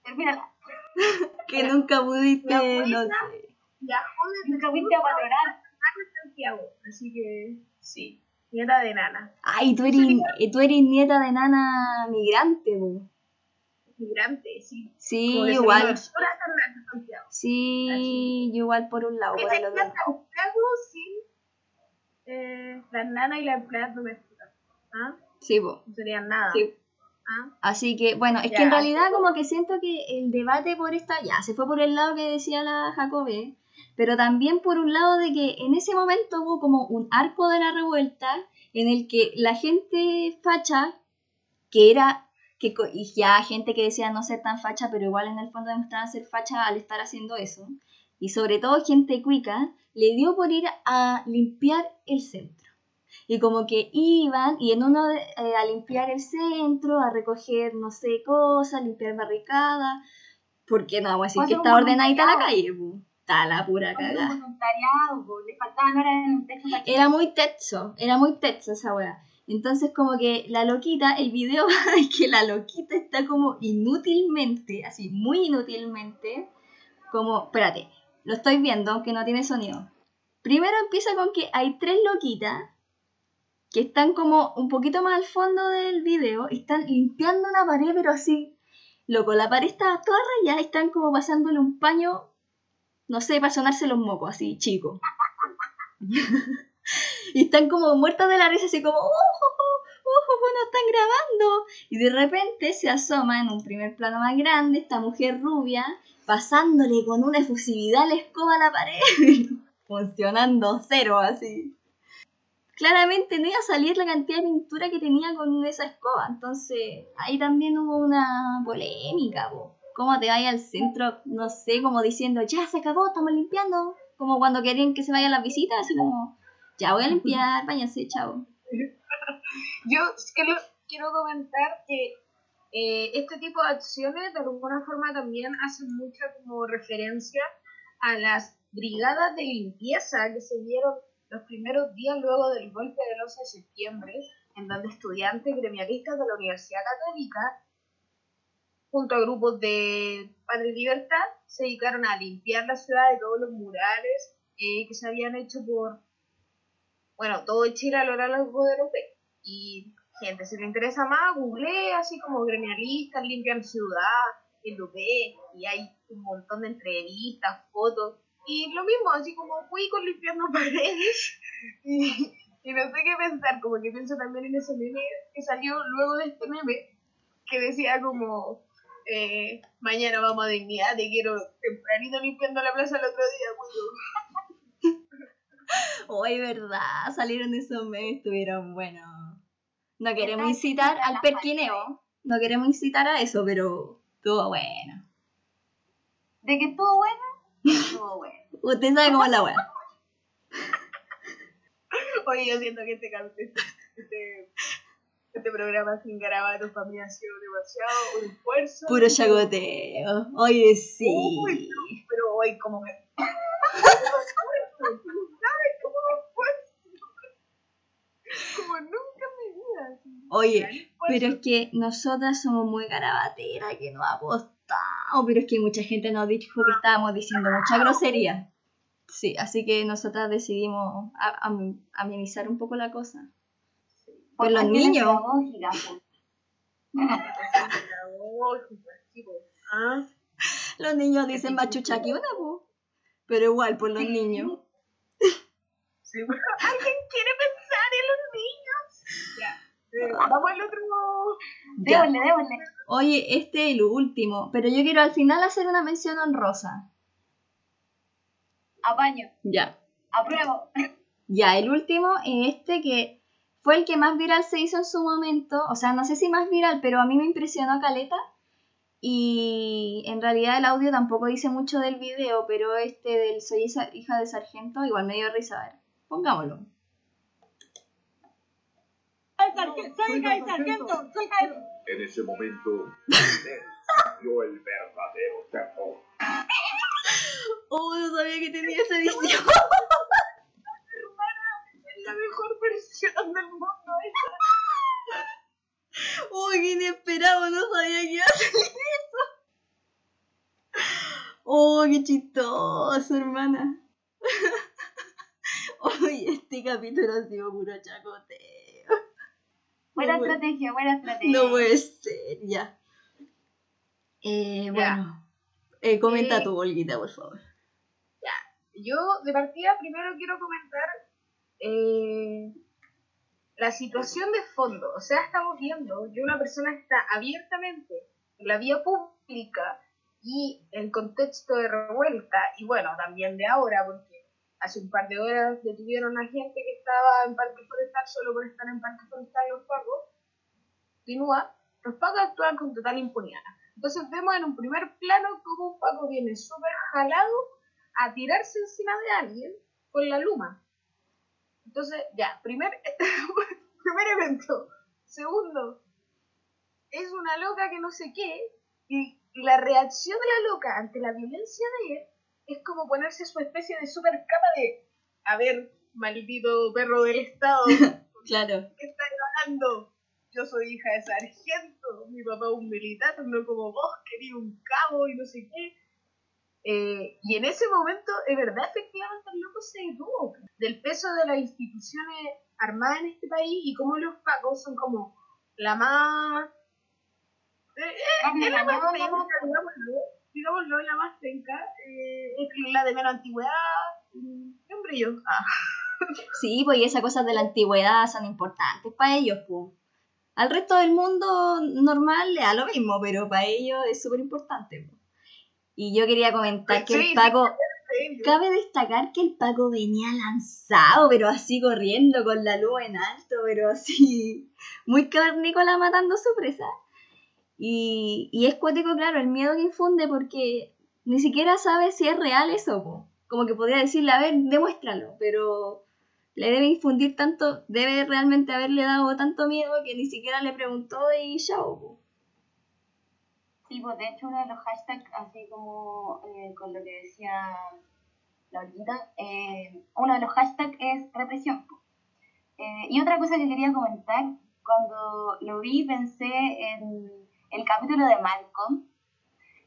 Termínala. que nunca pudiste, no sé. Ya, joder, Nunca pudiste valorar. Santiago. Así que, sí. Nieta de nana. Ay, tú eres, eh, tú eres nieta de nana migrante, po. Migrante, sí. Sí, Como igual. Sí, igual por un lado, por el otro. Santiago sin eh, las nanas y las empleadas domésticas. ¿Ah? Sí, po. No serían nada. Sí. ¿Ah? Así que, bueno, es que en realidad como que siento que el debate por esta, ya, se fue por el lado que decía la Jacobe, pero también por un lado de que en ese momento hubo como un arco de la revuelta en el que la gente facha, que era, que, y ya gente que decía no ser tan facha, pero igual en el fondo demostraban ser facha al estar haciendo eso, y sobre todo gente cuica, le dio por ir a limpiar el centro. Y como que iban y en uno de- eh, a limpiar el centro, a recoger, no sé, cosas, limpiar barricadas. Porque no vamos a decir que está ordenadita la calle, po. Está la pura cagada. po. le faltaban horas en un techo Era muy techo, era muy techo esa wea. Entonces como que la loquita, el video es que la loquita está como inútilmente, así, muy inútilmente, como, espérate, lo estoy viendo aunque no tiene sonido. Primero empieza con que hay tres loquitas que están como un poquito más al fondo del video están limpiando una pared, pero así, loco, la pared está toda rayada están como pasándole un paño, no sé, para sonarse los mocos, así, chico. y están como muertas de la risa, así como, ¡uh, uh, uh, nos están grabando! Y de repente se asoma en un primer plano más grande esta mujer rubia, pasándole con una efusividad la escoba a la pared, funcionando cero, así claramente no iba a salir la cantidad de pintura que tenía con esa escoba. Entonces, ahí también hubo una polémica, po. ¿Cómo te vayas al centro, no sé, como diciendo, ya se acabó, estamos limpiando? Como cuando querían que se vayan las visitas, así como, ya voy a limpiar, váyanse, chao. Yo quiero, quiero comentar que eh, este tipo de acciones de alguna forma también hacen mucha como referencia a las brigadas de limpieza que se dieron los primeros días luego del golpe del 11 de septiembre, en donde estudiantes gremialistas de la Universidad Católica, junto a grupos de Padre Libertad, se dedicaron a limpiar la ciudad de todos los murales eh, que se habían hecho por, bueno, todo Chile a lo largo de los Y gente, si le interesa más, googlee así como gremialistas, limpian ciudad, lo ve, y hay un montón de entrevistas, fotos, y lo mismo, así como cuicos limpiando paredes, y, no sé qué pensar, como que pienso también en ese meme que salió luego de este meme, que decía como, eh, mañana vamos a dignidad, te quiero tempranito limpiando la plaza el otro día. Hoy, ¿verdad? Salieron esos memes, estuvieron buenos. No queremos incitar al perquineo, no queremos incitar a eso, pero estuvo bueno. De que estuvo bueno, estuvo bueno. Usted sabe cómo es la wea. Oye, yo siento que este, este, este, este programa sin garabatos para mí ha sido demasiado un esfuerzo. Puro chagoteo. Oye, sí. Uy, Pero hoy como que... ¿Sabes cómo esfuerzo? Como nunca en mi vida. así. Oye, pero es que nosotras somos muy garabateras, que nos apostamos, pero es que mucha gente nos dijo que estábamos diciendo mucha grosería. Sí, así que nosotras decidimos amenizar un poco la cosa. Por los niños. pues. Los niños dicen machucha que una, po. Pero igual, por los niños. Pero ¿Alguien quiere pensar en los niños? Ya. eh, vamos al otro... Démosle, démosle. Oye, este es el último, pero yo quiero al final hacer una mención honrosa. Apaño. Ya. Apruebo. Ya, el último es este que fue el que más viral se hizo en su momento. O sea, no sé si más viral, pero a mí me impresionó Caleta. Y en realidad el audio tampoco dice mucho del video, pero este del Soy hija de sargento igual me dio risa. A ver, pongámoslo. Soy sargento, soy. En ese momento, vio el verdadero terror. Oh, no sabía que tenía esa edición. Es la mejor versión del mundo esa. Uy, qué inesperado, no sabía que iba a salir eso. Oh, qué chistoso, hermana. Uy, este capítulo ha sido puro chacoteo. Buena No estrategia, buena estrategia. No puede ser, ya. Eh, bueno, eh, comenta Eh, tu Olguita, por favor. Yo, de partida, primero quiero comentar eh, la situación de fondo. O sea, estamos viendo que una persona está abiertamente en la vía pública y en contexto de revuelta, y bueno, también de ahora, porque hace un par de horas detuvieron a gente que estaba en Parque Forestal solo por estar en Parque Forestal los pagos. Continúa, los pagos actúan con total impunidad. Entonces vemos en un primer plano cómo un pago viene súper jalado a tirarse encima de alguien con la luma. Entonces, ya, primer, primer evento. Segundo, es una loca que no sé qué, y la reacción de la loca ante la violencia de él es como ponerse su especie de super capa de, a ver, maldito perro del Estado, Claro. ¿qué estás hablando? Yo soy hija de sargento, mi papá es un militar, no como vos, quería un cabo y no sé qué. Eh, y en ese momento, es verdad, efectivamente el loco se detuvo del peso de las instituciones armadas en este país y cómo los pacos son como la más... eh, eh, la más cañón, la más- penca, eh, es la de menos antigüedad, qué hombre yo. Ah. Sí, pues y esas cosas de la antigüedad son importantes para ellos, pues. Al resto del mundo normal le da lo mismo, pero para ellos es súper importante. po. Y yo quería comentar que Sí, el Paco, cabe destacar que el Paco venía lanzado, pero así corriendo con la luz en alto, pero así, muy cavernícola matando su presa. Y, es cuático, claro, el miedo que infunde porque ni siquiera sabe si es real eso, po. como que podría decirle, a ver, demuéstralo, pero le debe infundir tanto, debe realmente haberle dado tanto miedo que ni siquiera le preguntó y chao. po. Sí, pues de hecho uno de los hashtags, así como eh, con lo que decía la eh, uno de los hashtags es represión. Eh, y otra cosa que quería comentar, cuando lo vi pensé en el capítulo de Malcolm,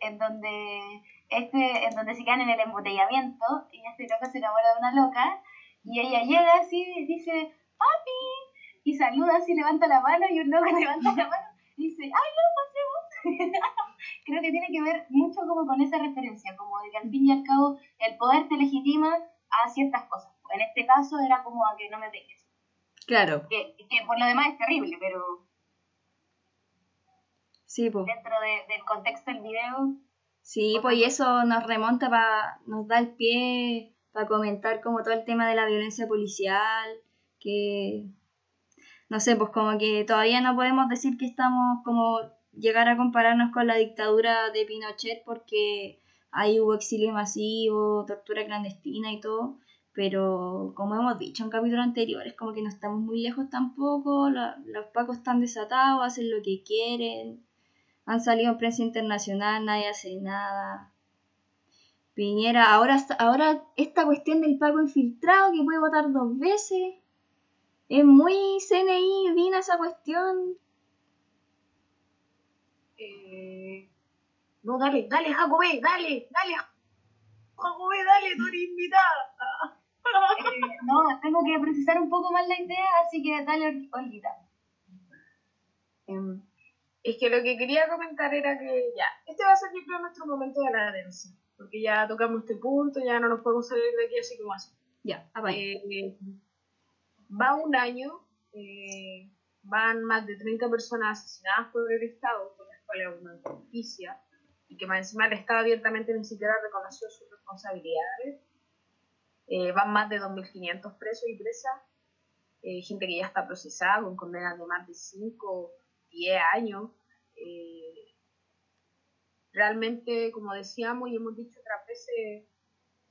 en donde este, en donde se quedan en el embotellamiento y este loco se enamora de una loca y ella llega así y dice papi y saluda así levanta la mano y un loco levanta la mano y dice ay no pasemos creo que tiene que ver mucho como con esa referencia como de que al fin y al cabo el poder te legitima a ciertas cosas. En este caso era como a que no me pegues. Claro, que, que por lo demás es terrible pero sí, dentro de- del contexto del video. Sí, pues y eso nos remonta para, nos da el pie para comentar como todo el tema de la violencia policial, que no sé, pues como que todavía no podemos decir que estamos como llegar a compararnos con la dictadura de Pinochet porque ahí hubo exilio masivo, tortura clandestina y todo, pero como hemos dicho en capítulos anteriores, como que no estamos muy lejos tampoco, la- los pacos están desatados, hacen lo que quieren, han salido en prensa internacional, nadie hace nada. Piñera, ahora, ahora esta cuestión del pago infiltrado que puede votar dos veces, es muy CNI, vino esa cuestión. Eh, no, dale, dale, Jacobé, dale, dale, Jacobé, dale, tú eres invitada. Eh, no, tengo que precisar un poco más la idea, así que dale, Ol- Olguita. Em, es que lo que quería comentar era que ya, este va a ser yo creo nuestro momento de la densa, porque ya tocamos este punto, ya no nos podemos salir de aquí así como así. Ya, apaña. Eh, va un año, eh, van más de 30 personas asesinadas por el Estado, por las cuales hay una justicia, y que más encima el Estado abiertamente ni siquiera reconoció sus responsabilidades. Eh, van más de 2.500 presos y presas. gente que ya está procesada con condenas de más de 5, 10 años. Eh, realmente, como decíamos y hemos dicho otras veces,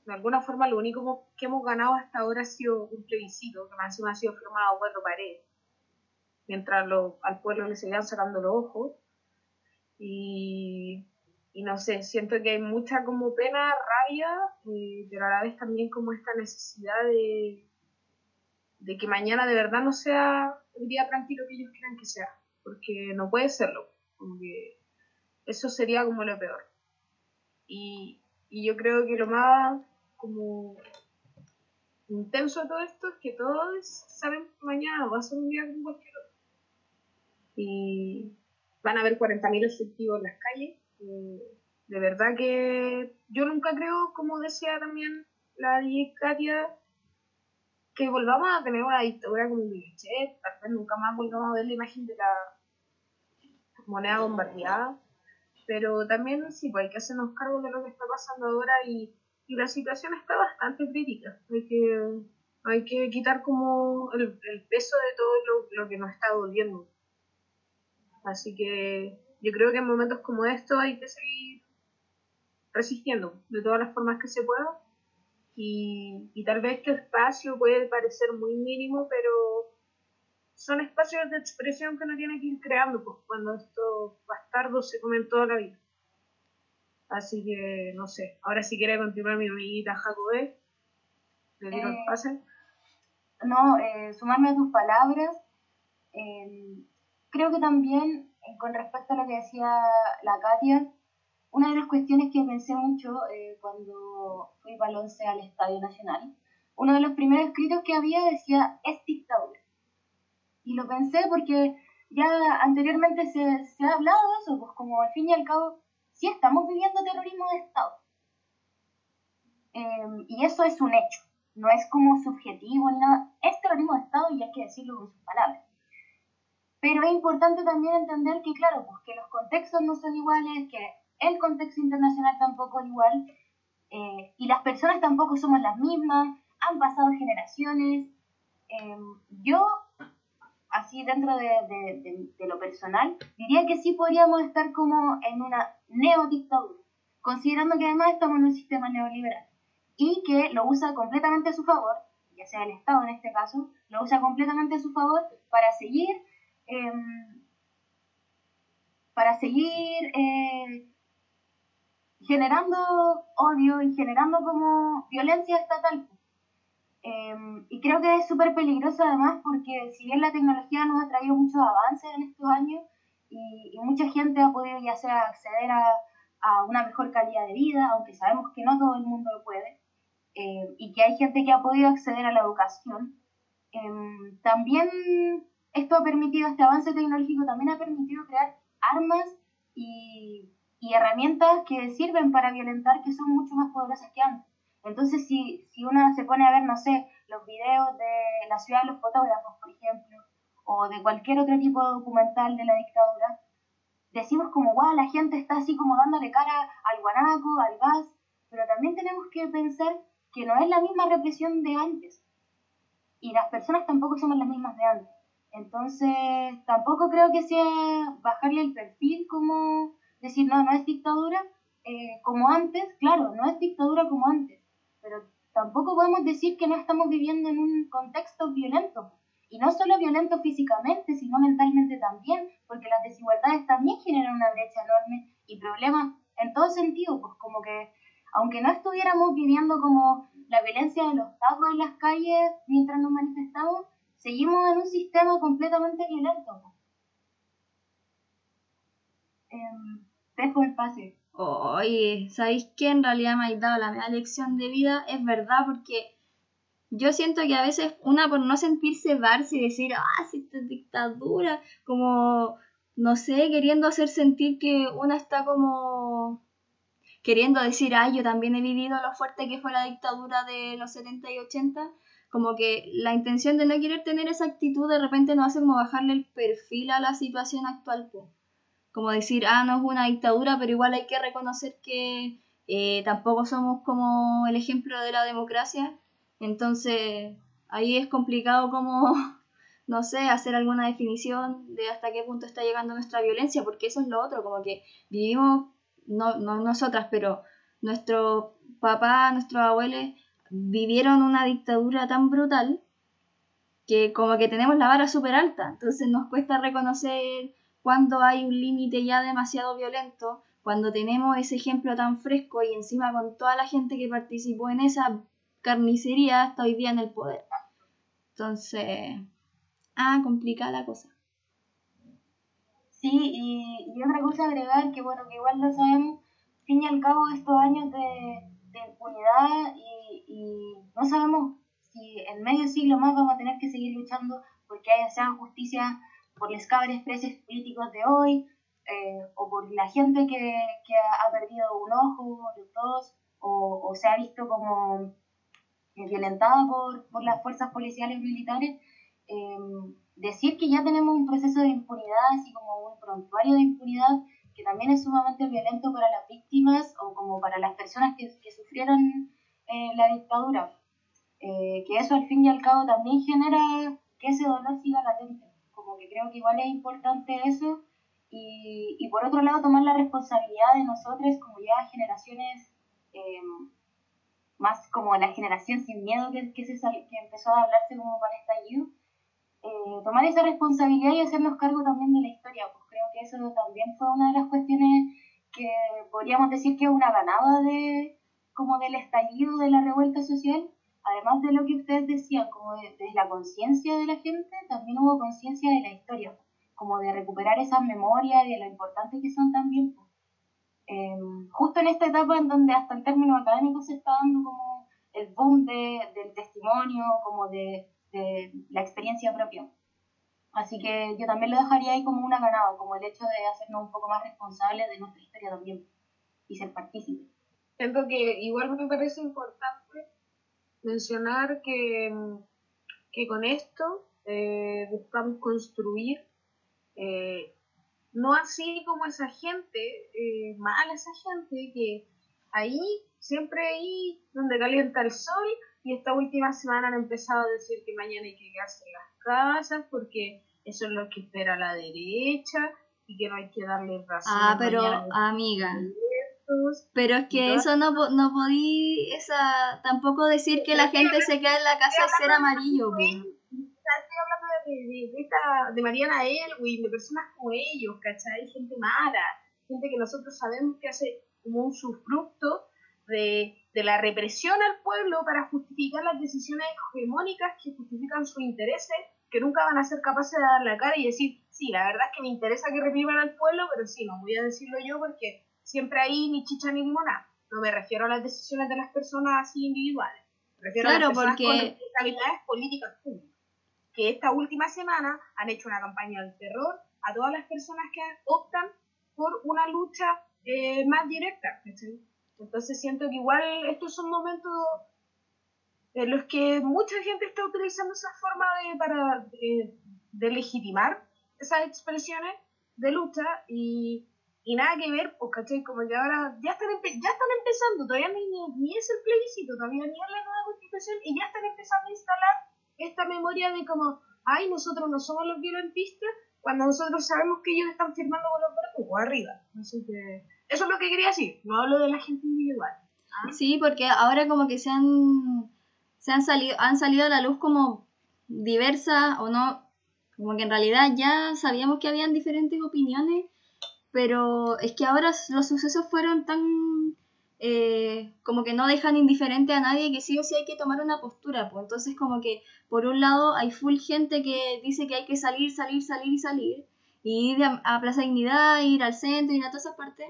de alguna forma lo único que hemos ganado hasta ahora ha sido un plebiscito, que más encima ha sido firmado cuatro paredes, mientras lo- al pueblo le seguían sacando los ojos. Y, no sé, siento que hay mucha como pena, rabia, eh, pero a la vez también como esta necesidad de que mañana de verdad no sea el día tranquilo que ellos quieran que sea, porque no puede serlo, como eso sería como lo peor. Y, y yo creo que lo más como intenso de todo esto es que todos saben mañana va a ser un día como cualquier otro. Y van a haber 40.000 efectivos en las calles. De verdad que yo nunca creo, como decía también la Katia, que volvamos a tener una dictadura como Pinochet, tal vez nunca más volvamos a ver la imagen de la moneda bombardeada, pero también sí, pues hay que hacernos cargo de lo que está pasando ahora y, y la situación está bastante crítica. Hay que, hay que quitar como el, el peso de todo lo, lo que nos está doliendo. Así que yo creo que en momentos como estos hay que seguir resistiendo de todas las formas que se pueda. Y, y tal vez este espacio puede parecer muy mínimo, pero son espacios de expresión que uno tiene que ir creando pues, cuando estos bastardos se comen toda la vida. Así que, no sé, ahora si quiere continuar mi amiguita Jacobé, le digo el Eh, pase. No, eh, sumarme a tus palabras. eh, creo que también, eh, con respecto a lo que decía la Katia, una de las cuestiones que pensé mucho eh, cuando fui 11 al Estadio Nacional, uno de los primeros escritos que había decía, es dictadura. Y lo pensé porque ya anteriormente se, se ha hablado de eso, pues como al fin y al cabo, sí estamos viviendo terrorismo de Estado. Eh, y eso es un hecho, no es como subjetivo ni nada, es terrorismo de Estado y hay que decirlo con sus palabras. Pero es importante también entender que, claro, pues que los contextos no son iguales, que el contexto internacional tampoco es igual, eh, y las personas tampoco somos las mismas, han pasado generaciones. Eh, yo, así dentro de, de- lo personal, diría que sí podríamos estar como en una neodictadura, considerando que además estamos en un sistema neoliberal y que lo usa completamente a su favor, ya sea el Estado en este caso, lo usa completamente a su favor para seguir, em, para seguir eh, generando odio y generando como violencia estatal. Em, y creo que es súper peligroso además porque si bien la tecnología nos ha traído muchos avances en estos años y, mucha gente ha podido ya sea acceder a, una mejor calidad de vida, aunque sabemos que no todo el mundo lo puede, eh, y que hay gente que ha podido acceder a la educación, em, también esto ha permitido, este avance tecnológico también ha permitido crear armas y herramientas que sirven para violentar que son mucho más poderosas que antes. Entonces, si, si uno se pone a ver, no sé, los videos de la ciudad de los fotógrafos, por ejemplo, o de cualquier otro tipo de documental de la dictadura, decimos como, guau, la gente está así como dándole cara al guanaco, al gas, pero también tenemos que pensar que no es la misma represión de antes. Y las personas tampoco somos las mismas de antes. Entonces, tampoco creo que sea bajarle el perfil como decir, no, no es dictadura eh, como antes. Claro, no es dictadura como antes, pero tampoco podemos decir que no estamos viviendo en un contexto violento. Y no solo violento físicamente, sino mentalmente también, porque las desigualdades también generan una brecha enorme y problemas en todo sentido, pues como que aunque no estuviéramos viviendo como la violencia de los tacos en las calles mientras nos manifestamos, seguimos en un sistema completamente violento. Em, dejo el pase. Oye, ¿sabéis qué? En realidad me habéis dado la mejor lección de vida. Es verdad, porque yo siento que a veces una por no sentirse Barça y decir, ah, si esta es dictadura, como, no sé, queriendo hacer sentir que una está como queriendo decir, ay, yo también he vivido lo fuerte que fue la dictadura de los 70 y 80, como que la intención de no querer tener esa actitud de repente nos hace como bajarle el perfil a la situación actual. Como decir, ah, no es una dictadura, pero igual hay que reconocer que eh, tampoco somos como el ejemplo de la democracia. Entonces, ahí es complicado como no sé, hacer alguna definición de hasta qué punto está llegando nuestra violencia, porque eso es lo otro, como que vivimos, no, no nosotras, pero nuestro papá, nuestros abuelos vivieron una dictadura tan brutal que como que tenemos la vara súper alta, entonces nos cuesta reconocer cuando hay un límite ya demasiado violento, cuando tenemos ese ejemplo tan fresco y encima con toda la gente que participó en esa carnicería hasta hoy día en el poder. Entonces, ah, complica la cosa. Sí, y, y otra cosa agregar, que bueno, que igual lo sabemos, fin y al cabo estos años de, de impunidad y, y no sabemos si en medio siglo más vamos a tener que seguir luchando porque haya sea justicia por los cabres presos políticos de hoy, eh, o por la gente que, que, ha perdido un ojo, los dos, o, o se ha visto como eh, violentada por, por, las fuerzas policiales militares, eh, decir que ya tenemos un proceso de impunidad, así como un prontuario de impunidad, que también es sumamente violento para las víctimas o como para las personas que, que sufrieron la dictadura. que eso al fin y al cabo también genera que ese dolor siga latente. Como que creo que igual es importante eso. Y, y por otro lado, tomar la responsabilidad de nosotros como ya generaciones eh, más como la generación sin miedo que, que, se sal, que empezó a hablarse como para estallido, eh, tomar esa responsabilidad y hacernos cargo también de la historia, pues creo que eso también fue una de las cuestiones que podríamos decir que es una ganada de como del estallido de la revuelta social, además de lo que ustedes decían, como de, de la conciencia de la gente, también hubo conciencia de la historia, como de recuperar esas memorias y de lo importante que son también. Pues. Eh, justo en esta etapa en donde hasta en términos académicos se está dando como el boom de, del testimonio, como de, de, la experiencia propia. Así que yo también lo dejaría ahí como una ganada, como el hecho de hacernos un poco más responsables de nuestra historia también y ser partícipes. Siento que igual me parece importante mencionar que, que con esto eh, buscamos construir eh, no así como esa gente, eh, mala esa gente, que ahí, siempre ahí donde calienta el sol, y esta última semana han empezado a decir que mañana hay que quedarse en las casas porque eso es lo que espera la derecha y que no hay que darle razón. Ah, pero amiga. Pero es que eso no, no podí esa, tampoco decir que la gente se queda en la casa a ser amarillo. Estoy hablando de, de, de, esta, de Mariana Elwin, de personas como ellos, ¿cachai? Gente mala, gente que nosotros sabemos que hace como un subfructo de, de la represión al pueblo para justificar las decisiones hegemónicas que justifican sus intereses, que nunca van a ser capaces de dar la cara y decir, sí, la verdad es que me interesa que repriman al pueblo, pero sí, no voy a decirlo yo porque siempre hay ni chicha ni limonada. No me refiero a las decisiones de las personas así individuales. Me refiero claro, a las personas porque... con responsabilidades políticas públicas que esta última semana han hecho una campaña del terror a todas las personas que optan por una lucha eh, más directa. ¿sí? Entonces siento que igual estos son momentos en los que mucha gente está utilizando esa forma de, para, de, de legitimar esas expresiones de lucha y, y nada que ver, pues, ¿cachai? Como que ahora ya están, ya están empezando, todavía ni, ni es el plebiscito, todavía ni es la nueva constitución y ya están empezando a instalar esta memoria de como, ay, nosotros no somos los violentistas, cuando nosotros sabemos que ellos están firmando con los verdugos arriba. Así que eso es lo que quería decir, no hablo de la gente individual. ¿Ah? Sí, porque ahora como que se han, se han salido, han salido a la luz como diversas o no, como que en realidad ya sabíamos que habían diferentes opiniones, pero es que ahora los sucesos fueron tan eh, como que no dejan indiferente a nadie que sí o sí hay que tomar una postura, pues. Entonces como que por un lado hay full gente que dice que hay que salir, salir, salir y salir, y ir a, Plaza Dignidad, ir al centro, ir a todas esas partes,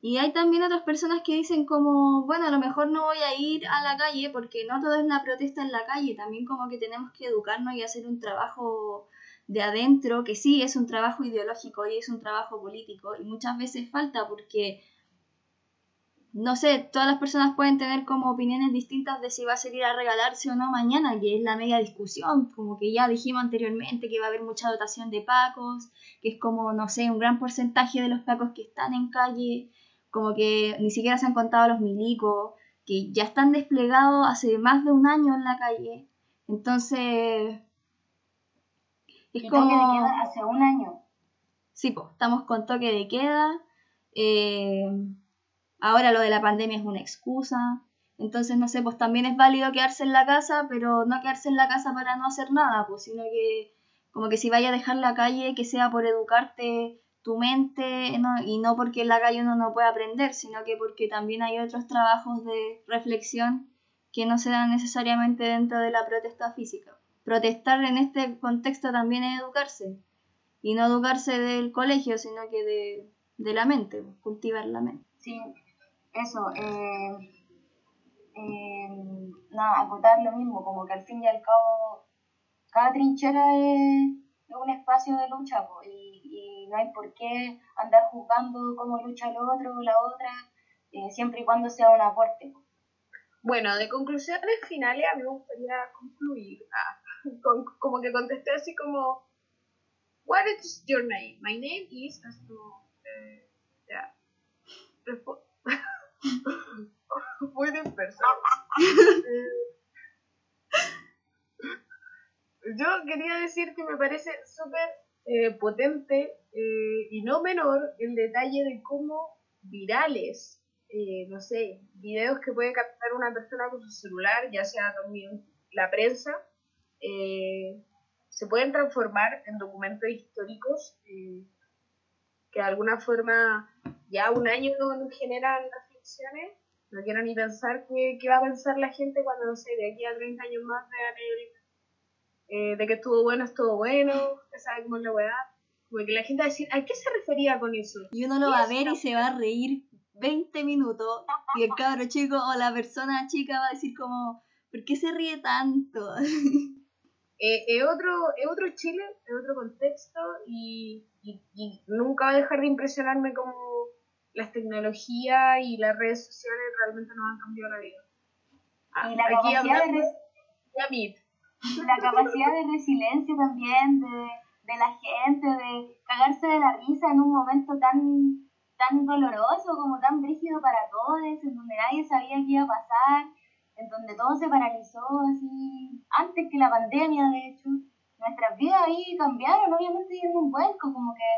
y hay también otras personas que dicen como, bueno, a lo mejor no voy a ir a la calle porque no todo es la protesta en la calle, también como que tenemos que educarnos y hacer un trabajo de adentro, que sí es un trabajo ideológico y es un trabajo político, y muchas veces falta porque no sé, todas las personas pueden tener como opiniones distintas de si va a salir a regalarse o no mañana, que es la media discusión, como que ya dijimos anteriormente que va a haber mucha dotación de pacos, que es como, no sé, un gran porcentaje de los pacos que están en calle, como que ni siquiera se han contado los milicos, que ya están desplegados hace más de un año en la calle. Entonces, Es y como... toque de queda hace un año. Sí, pues, estamos con toque de queda. eh, ahora lo de la pandemia es una excusa. Entonces, no sé, pues también es válido quedarse en la casa, pero no quedarse en la casa para no hacer nada, pues, sino que como que si vaya a dejar la calle, que sea por educarte tu mente, ¿no? y no porque en la calle uno no puede aprender, sino que porque también hay otros trabajos de reflexión que no se dan necesariamente dentro de la protesta física. Protestar en este contexto también es educarse, y no educarse del colegio, sino que de, de la mente, pues, cultivar la mente. Sí, eso. Eh, eh, nada, acotar lo mismo, como que al fin y al cabo, cada trinchera es, es un espacio de lucha, po, y, y no hay por qué andar juzgando cómo lucha el otro o la otra, eh, siempre y cuando sea un aporte. po. Bueno, de conclusiones finales a mí me gustaría concluir. Ah, con- como que contesté así como, What is your name? My name is, así como, eh, ya. Muy disperso. Eh, Yo quería decir que me parece súper eh, potente eh, y no menor el detalle de cómo virales, eh, no sé, videos que puede captar una persona con su celular, ya sea también la prensa, eh, se pueden transformar en documentos históricos eh, que de alguna forma ya un año no nos generan reflexiones. No quiero ni pensar qué, qué va a pensar la gente cuando, no sé, de aquí a 30 años más el, eh, de que estuvo bueno, estuvo bueno, que sabe cómo es la weá. Como que la gente va a decir, ¿a qué se refería con eso? Y uno lo va a ver y se va a reír 20 minutos, y el cabro chico o la persona chica va a decir como, ¿por qué se ríe tanto? Eh, es, otro, es otro Chile, es otro contexto y, y- y nunca va a dejar de impresionarme como las tecnologías y las redes sociales realmente nos han cambiado la vida. Ah, Y la aquí capacidad de res- la capacidad de resiliencia también de, de la gente, de cagarse de la risa en un momento tan, tan doloroso, como tan brígido para todos, en donde nadie sabía qué iba a pasar, en donde todo se paralizó así, antes que la pandemia, de hecho. Nuestras vidas ahí cambiaron, obviamente dieron un vuelco, como que,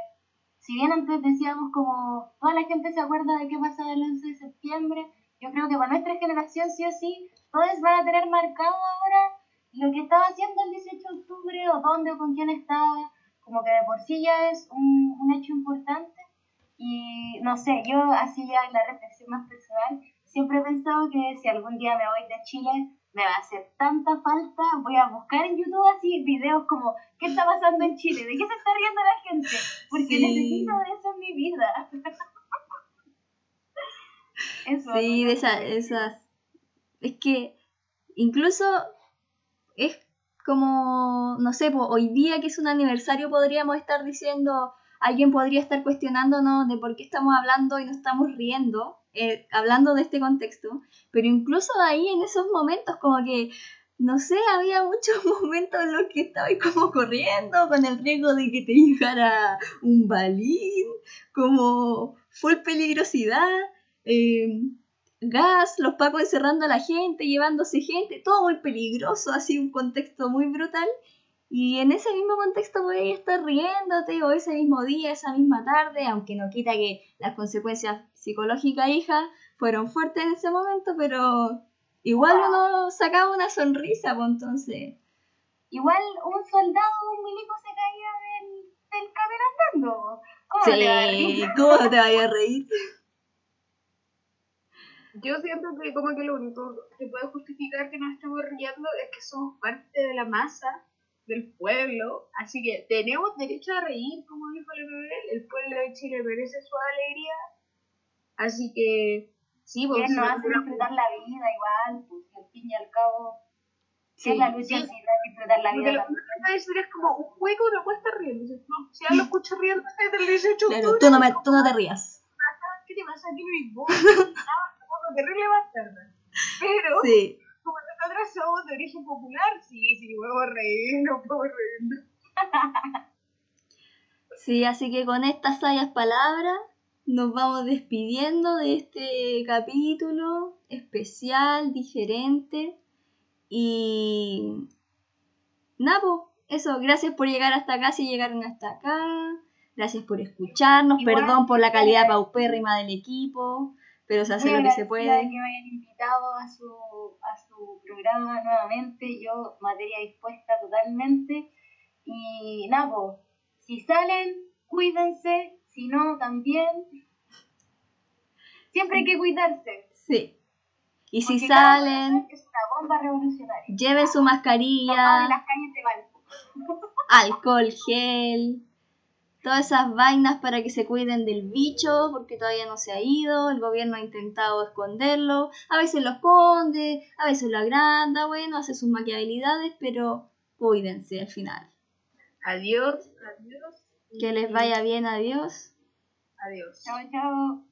si bien antes decíamos como toda la gente se acuerda de qué pasaba el 11 de septiembre, yo creo que para nuestra generación sí o sí, todos van a tener marcado ahora lo que estaba haciendo el 18 de octubre o dónde o con quién estaba, como que de por sí ya es un, un hecho importante. Y no sé, yo así ya en la reflexión más personal, siempre he pensado que si algún día me voy de Chile, me va a hacer tanta falta, voy a buscar en YouTube así videos como, ¿qué está pasando en Chile? ¿De qué se está riendo la gente? Porque Sí. necesito de eso en mi vida. Eso, Sí, de sé. esas. Es que incluso es como, no sé, hoy día que es un aniversario podríamos estar diciendo, alguien podría estar cuestionándonos de por qué estamos hablando y no estamos riendo, eh, hablando de este contexto, pero incluso ahí en esos momentos como que, no sé, había muchos momentos en los que estaba como corriendo con el riesgo de que te llegara un balín, como full peligrosidad eh, gas, los pacos encerrando a la gente, llevándose gente, todo muy peligroso, así un contexto muy brutal. Y en ese mismo contexto podías estar riéndote, o ese mismo día, esa misma tarde, aunque no quita que las consecuencias psicológicas, hija, fueron fuertes en ese momento, pero igual uno sacaba una sonrisa, pues entonces. Igual un soldado, un milico se caía del, del camión andando. ¿Cómo Sí, reír? ¿cómo te vayas a reír? Yo siento que como que lo único que puede justificar que nos estemos riendo es que somos parte de la masa del pueblo, así que tenemos derecho a reír, como dijo el bebé, el pueblo de Chile merece su alegría, así que sí, pues, nos sí, hace disfrutar la vida igual, pues y al fin y al cabo, Sí, es la lucha sí. si no es disfrutar la vida lo que decir es como un hueco no puede estar riendo. Si, no, si ya lo escucho riendo desde el 18 de Claro, octubre, tú no, me, tú no te rías. ¿qué te pasa? ¿Qué me importa? Estamos terrible bastarda. Pero, Sí. Como nosotros somos de origen popular, sí, sí, podemos reír, no podemos reír. Sí, así que con estas sabias palabras nos vamos despidiendo de este capítulo especial, diferente. Y nada, po, eso, gracias por llegar hasta acá si llegaron hasta acá. Gracias por escucharnos. Igual, Perdón por la calidad paupérrima del equipo, pero se hace lo que se puede. de que me hayan invitado a su, a su programa nuevamente. Yo, materia dispuesta totalmente. Y nada, po, si salen, cuídense. Si no, también. Siempre hay que cuidarse. Sí. Y si porque cada salen, Es una bomba revolucionaria. lleven su mascarilla. las calles de Valpo. alcohol gel, todas esas vainas para que se cuiden del bicho, porque todavía no se ha ido, el gobierno ha intentado esconderlo, a veces lo esconde, a veces lo agranda, bueno, hace sus maquiabilidades, pero cuídense al final. Adiós, adiós. Que les vaya bien, adiós. Adiós. Chao, chao.